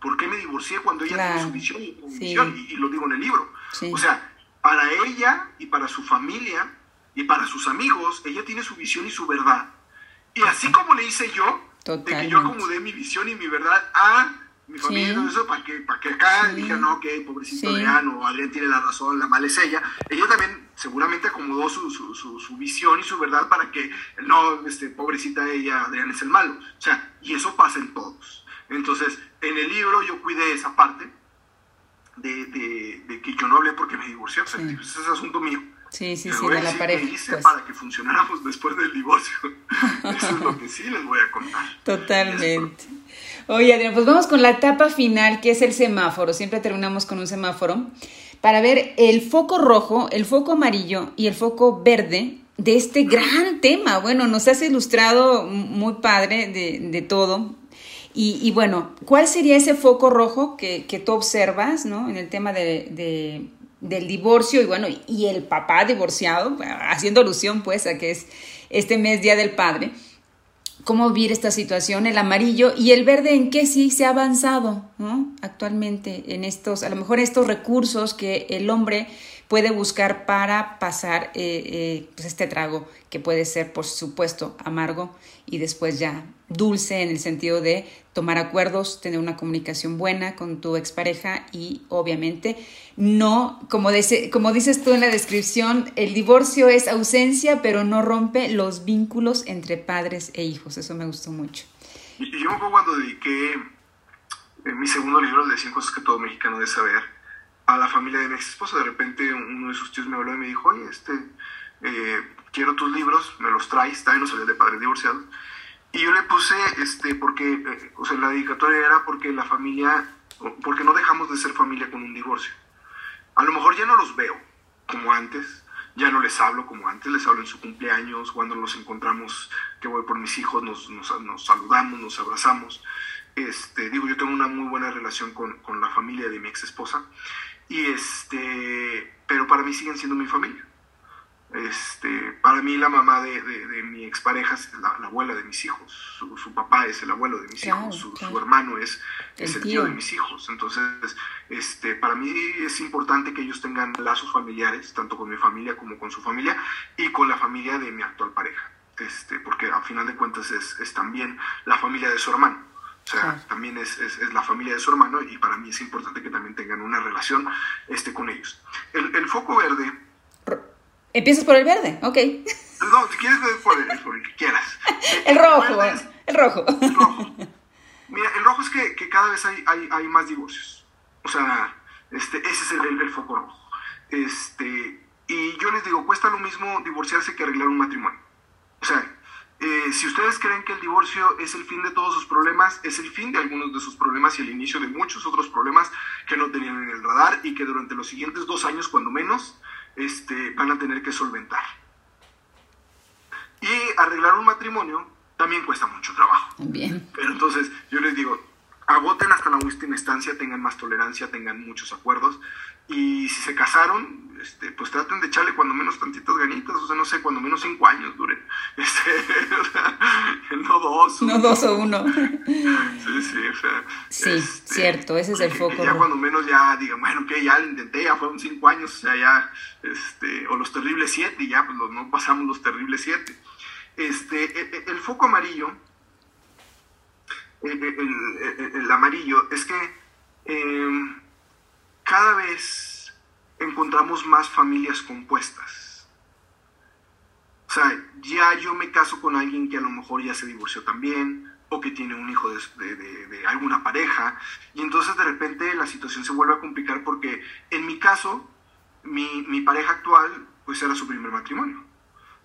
por qué me divorcié cuando ella tiene su visión y visión, y, lo digo en el libro. O sea, para ella y para su familia y para sus amigos, ella tiene su visión y su verdad. Y así como le hice yo, de que yo acomodé mi visión y mi verdad a mi familia y todo eso, para que, para que acá sí. digan, no, ok, pobrecito Adrián, o Adrián tiene la razón, la mala es ella. Ella también seguramente acomodó su, su, su, visión y su verdad para que, no, este, pobrecita ella, Adrián es el malo. O sea, y eso pasa en todos. Entonces, en el libro yo cuidé esa parte de, de, de que yo no hablé porque me divorcié, o sea, ese es asunto mío. Sí, sí, sí, de la pareja. hice pues. para que funcionáramos después del divorcio. [LAUGHS] Eso es lo que sí les voy a contar. Totalmente. Oye, Adrián, pues vamos con la etapa final, que es el semáforo. Siempre terminamos con un semáforo para ver el foco rojo, el foco amarillo y el foco verde de este gran tema. Bueno, nos has ilustrado muy padre de, todo. Y, bueno, ¿cuál sería ese foco rojo que, tú observas ¿no? en el tema de, del divorcio y bueno, y el papá divorciado, haciendo alusión pues a que es este mes Día del Padre? cómo vivir esta situación, el amarillo y el verde en qué sí se ha avanzado ¿no? actualmente en estos, a lo mejor estos recursos que el hombre puede buscar para pasar eh, eh, pues este trago que puede ser por supuesto amargo y después ya dulce en el sentido de tomar acuerdos, tener una comunicación buena con tu expareja y obviamente no, como, como dices tú en la descripción, el divorcio es ausencia pero no rompe los vínculos entre padres e hijos, eso me gustó mucho. Y yo cuando dediqué eh, mi segundo libro de 100 cosas que todo mexicano debe saber, a la familia de mi ex esposo. De repente uno de sus tíos me habló y me dijo, oye, este, eh, quiero tus libros, me los traes, también no sabía de padres divorciados. Y yo le puse, este, porque, eh, o sea, la dedicatoria era porque la familia, porque no dejamos de ser familia con un divorcio. A lo mejor ya no los veo como antes, ya no les hablo como antes, les hablo en su cumpleaños, cuando nos encontramos, que voy por mis hijos, nos, nos, nos saludamos, nos abrazamos. Este, digo, yo tengo una muy buena relación con, con la familia de mi ex esposa y este, pero para mí siguen siendo mi familia. Este, para mí la mamá de, de, mi expareja es la, abuela de mis hijos, su, papá es el abuelo de mis hijos, su, hermano es, el, tío. de mis hijos. Entonces, este, para mí es importante que ellos tengan lazos familiares, tanto con mi familia como con su familia y con la familia de mi actual pareja. Este, porque a final de cuentas es, es también la familia de su hermano. O sea, también es, es, la familia de su hermano y para mí es importante que también tengan una relación este, con ellos. El, el foco verde... Empiezas por el verde, ok. No, si quieres por el, por el que quieras. [LAUGHS] El, rojo, el, rojo. El rojo. Mira, el rojo es que, que cada vez hay, hay, hay, más divorcios. O sea, este, ese es el, el, foco rojo. Este, y yo les digo, cuesta lo mismo divorciarse que arreglar un matrimonio. O sea, eh, si ustedes creen que el divorcio es el fin de todos sus problemas, es el fin de algunos de sus problemas y el inicio de muchos otros problemas que no tenían en el radar y que durante los siguientes dos años, cuando menos, este, van a tener que solventar. Y arreglar un matrimonio también cuesta mucho trabajo. Bien. Pero entonces yo les digo, agoten hasta la última instancia, tengan más tolerancia, tengan muchos acuerdos. Y si se casaron, este, pues traten de echarle cuando menos tantitas ganitas, o sea, no sé, cuando menos cinco años dure. [LAUGHS] Este, no dos. No dos o uno. sí, sí, o sea. Sí, este, cierto, ese es el foco. Ya cuando menos ya digan, bueno, que ya lo intenté, ya fueron cinco años, o sea, ya, este, o los terribles siete, ya pues no pasamos los terribles siete. Este, e, e, el, foco amarillo, e, el, el, amarillo, es que eh, cada vez encontramos más familias compuestas. O sea, ya yo me caso con alguien que a lo mejor ya se divorció también, o que tiene un hijo de, alguna pareja, y entonces de repente la situación se vuelve a complicar porque en mi caso, mi, pareja actual, pues era su primer matrimonio.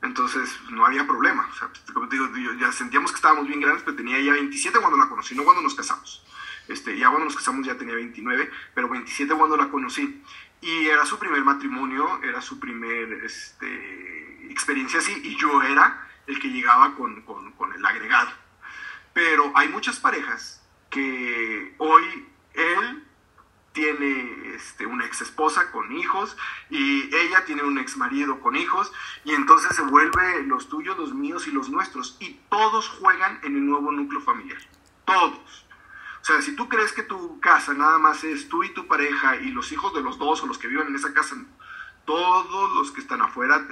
Entonces no había problema. O sea, como te digo, ya sentíamos que estábamos bien grandes, pero tenía ya 27 cuando la conocí, no cuando nos casamos. Este, ya cuando nos casamos ya tenía 29, pero 27 cuando la conocí. Y era su primer matrimonio, era su primer este, experiencia así, y yo era el que llegaba con, con, el agregado. Pero hay muchas parejas que hoy él tiene este, una ex esposa con hijos y ella tiene un ex marido con hijos y entonces se vuelve los tuyos, los míos y los nuestros y todos juegan en el nuevo núcleo familiar, todos. O sea, si tú crees que tu casa nada más es tú y tu pareja y los hijos de los dos o los que viven en esa casa, todos los que están afuera,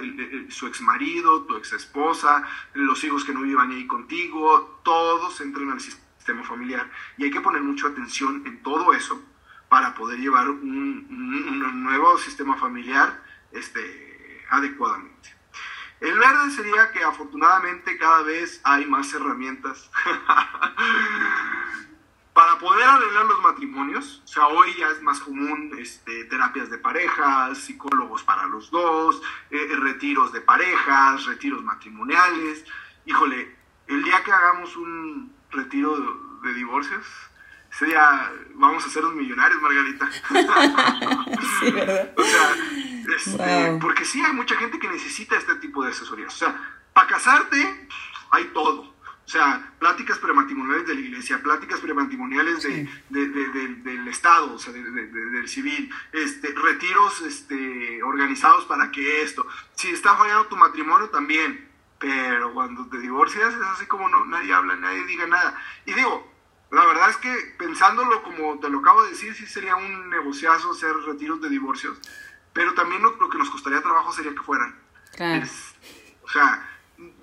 su ex marido, tu ex esposa, los hijos que no vivan ahí contigo, todos entran al sistema familiar. Y hay que poner mucha atención en todo eso para poder llevar un, nuevo sistema familiar este, adecuadamente. El verde sería que afortunadamente cada vez hay más herramientas [LAUGHS] poder arreglar los matrimonios, o sea, hoy ya es más común este, terapias de parejas, psicólogos para los dos, eh, eh, retiros de parejas, retiros matrimoniales. Híjole, el día que hagamos un retiro de, divorcios, ese día vamos a ser los millonarios, Margarita. [LAUGHS] sí, ¿verdad? o sea, Este, porque sí hay mucha gente que necesita este tipo de asesorías. O sea, para casarte hay todo. O sea, pláticas prematrimoniales de la iglesia, pláticas prematrimoniales de, del Estado, o sea, del civil, este, retiros este, organizados para que esto. Si está fallando tu matrimonio también, pero cuando te divorcias es así como no, nadie habla, nadie diga nada. Y digo, la verdad es que pensándolo como te lo acabo de decir, sí sería un negociazo hacer retiros de divorcios, pero también lo, que nos costaría trabajo sería que fueran. Claro. o sea,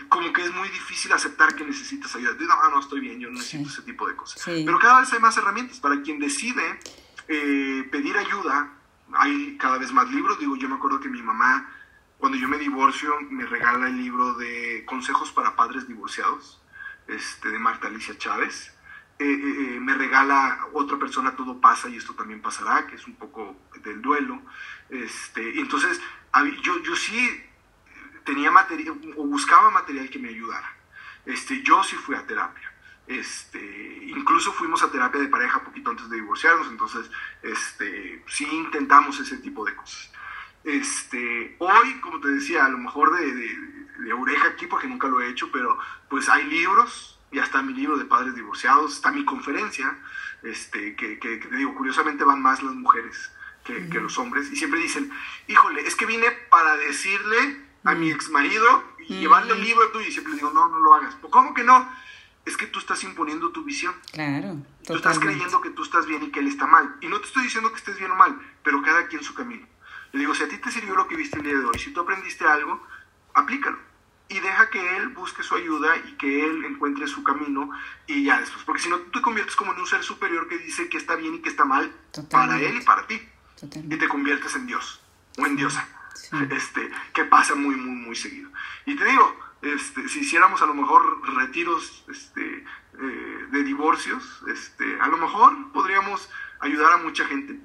como que es muy difícil aceptar que necesitas ayuda. No, no estoy bien, yo no necesito ese tipo de cosas. Pero cada vez hay más herramientas. Para quien decide eh, pedir ayuda, hay cada vez más libros. Digo, yo me acuerdo que mi mamá, cuando yo me divorcio, me regala el libro de Consejos para Padres Divorciados, este, de Marta Alicia Chávez. Eh, eh, me regala otra persona Todo pasa y esto también pasará, que es un poco del duelo. Este, entonces, yo, yo sí tenía material o buscaba material que me ayudara. Este, yo sí fui a terapia. Este, incluso fuimos a terapia de pareja poquito antes de divorciarnos, entonces este, sí intentamos ese tipo de cosas. Este, hoy, como te decía, a lo mejor de, de, oreja aquí, porque nunca lo he hecho, pero pues hay libros, ya está mi libro de padres divorciados, está mi conferencia, este, que, que, te digo, curiosamente van más las mujeres que, que, los hombres, y siempre dicen, híjole, es que vine para decirle a mi ex marido y llevarle el libro tuyo y siempre digo, no, no lo hagas. ¿Cómo que no? Es que tú estás imponiendo tu visión. Claro. Tú estás creyendo que tú estás bien y que él está mal. Y no te estoy diciendo que estés bien o mal, pero cada quien su camino. Le digo, si a ti te sirvió lo que viste el día de hoy, si tú aprendiste algo, aplícalo. Y deja que él busque su ayuda y que él encuentre su camino y ya después. Porque si no, tú te conviertes como en un ser superior que dice que está bien y que está mal para él y para ti. Y te conviertes en Dios o en diosa este, que pasa muy, muy, muy seguido. Y te digo, este, si hiciéramos a lo mejor retiros este, eh, de divorcios, este, a lo mejor podríamos ayudar a mucha gente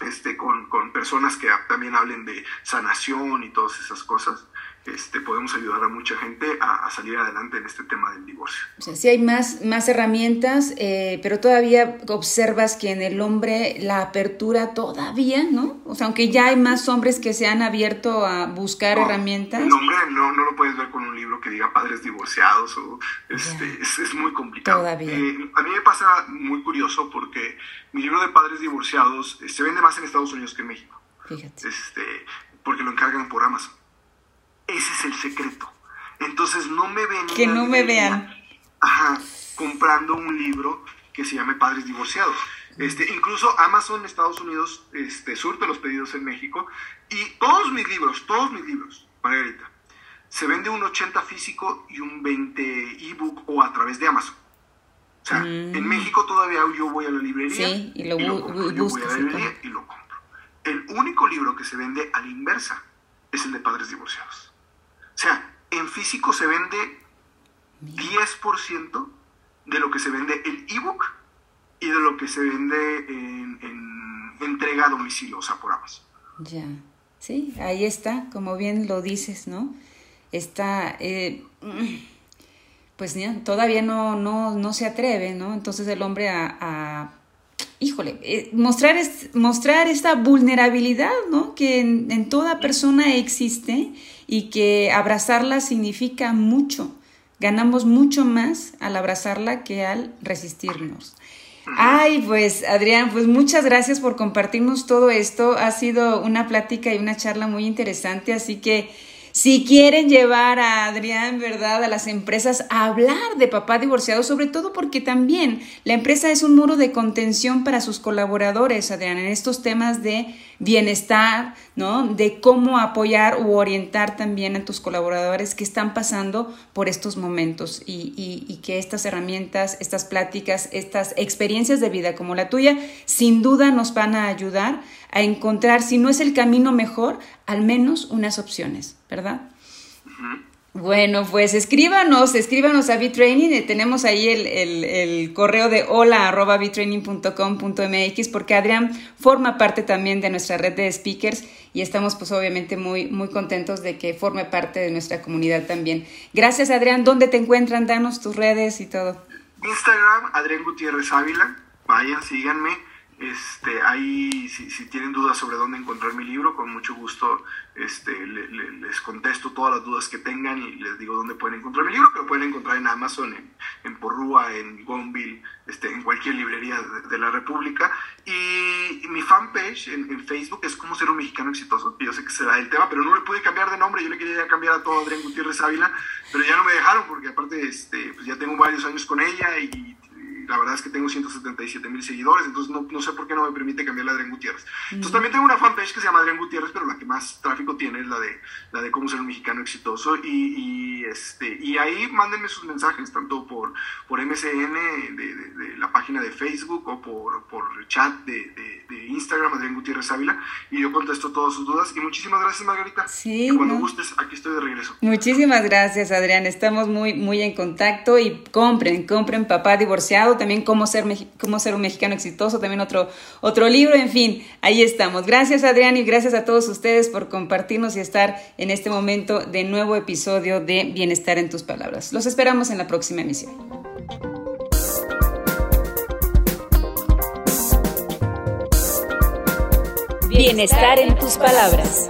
este, con, con personas que también hablen de sanación y todas esas cosas este, podemos ayudar a mucha gente a, salir adelante en este tema del divorcio. O sea, sí hay más, más herramientas, eh, pero todavía observas que en el hombre la apertura todavía, ¿no? O sea, aunque ya hay más hombres que se han abierto a buscar herramientas. El hombre no, no lo puedes ver con un libro que diga padres divorciados o este, es, muy complicado. Todavía. Eh, a mí me pasa muy curioso porque mi libro de padres divorciados eh, se vende más en Estados Unidos que en México. Fíjate. Este, porque lo encargan por Amazon. Ese es el secreto. Entonces no me ven. Que no me vean. Ajá, comprando un libro que se llame Padres Divorciados. Este, incluso Amazon Estados Unidos este, surte los pedidos en México y todos mis libros, todos mis libros, Margarita, se vende un 80 físico y un 20 ebook o a través de Amazon. O sea, en mm. México todavía yo voy a la librería y lo, compro. Yo voy a la librería y lo compro. El único libro que se vende a la inversa es el de Padres Divorciados. O sea, en físico se vende 10% de lo que se vende el ebook y de lo que se vende en, entrega a domicilio, o sea, por Amazon. Ya, sí, ahí está, como bien lo dices, ¿no? Está, eh, pues todavía no, no, no se atreve, ¿no? Entonces el hombre a, híjole, eh, mostrar, mostrar esta vulnerabilidad, ¿no? Que en, en toda persona existe y que abrazarla significa mucho. Ganamos mucho más al abrazarla que al resistirnos. Ay, pues Adrián, pues muchas gracias por compartirnos todo esto. Ha sido una plática y una charla muy interesante, así que si quieren llevar a Adrián, ¿verdad?, a las empresas a hablar de papá divorciado, sobre todo porque también la empresa es un muro de contención para sus colaboradores, Adrián, en estos temas de bienestar, ¿no? De cómo apoyar u orientar también a tus colaboradores que están pasando por estos momentos y, y que estas herramientas, estas pláticas, estas experiencias de vida como la tuya, sin duda nos van a ayudar a encontrar, si no es el camino mejor, al menos unas opciones, ¿verdad? Bueno, pues escríbanos, escríbanos a B-Training. Eh, tenemos ahí el, correo de hola arroba mx porque Adrián forma parte también de nuestra red de speakers y estamos pues obviamente muy, muy contentos de que forme parte de nuestra comunidad también. Gracias Adrián, ¿dónde te encuentran? Danos tus redes y todo. Instagram, Adrián Gutiérrez Ávila, vayan, síganme Este, ahí, si, si, tienen dudas sobre dónde encontrar mi libro, con mucho gusto este, les contesto todas las dudas que tengan y les digo dónde pueden encontrar mi libro, que lo pueden encontrar en Amazon, en, en Porrúa, en Gonville, este, en cualquier librería de, la República. Y, mi fanpage en, en, Facebook es como ser un mexicano exitoso. Yo sé que será el tema, pero no le pude cambiar de nombre. Yo le quería cambiar a todo Adrián Gutiérrez Ávila, pero ya no me dejaron porque aparte este, pues ya tengo varios años con ella y la verdad es que tengo 177 mil seguidores, entonces no, no, sé por qué no me permite cambiar la Adrián Gutiérrez. Entonces también tengo una fanpage que se llama Adrián Gutiérrez, pero la que más tráfico tiene es la de, la de cómo ser un mexicano exitoso. Y, este, y ahí mándenme sus mensajes, tanto por, por MCN de, de, la página de Facebook o por, por chat de, Instagram, Adrián Gutiérrez Ávila, y yo contesto todas sus dudas. Y muchísimas gracias, Margarita. Sí. cuando gustes, aquí estoy de regreso. Muchísimas gracias, Adrián. Estamos muy, muy en contacto y compren, compren Papá Divorciado también cómo ser, cómo ser un mexicano exitoso, también otro, otro libro, en fin, ahí estamos. Gracias Adrián y gracias a todos ustedes por compartirnos y estar en este momento de nuevo episodio de Bienestar en tus palabras. Los esperamos en la próxima emisión. Bienestar en tus palabras.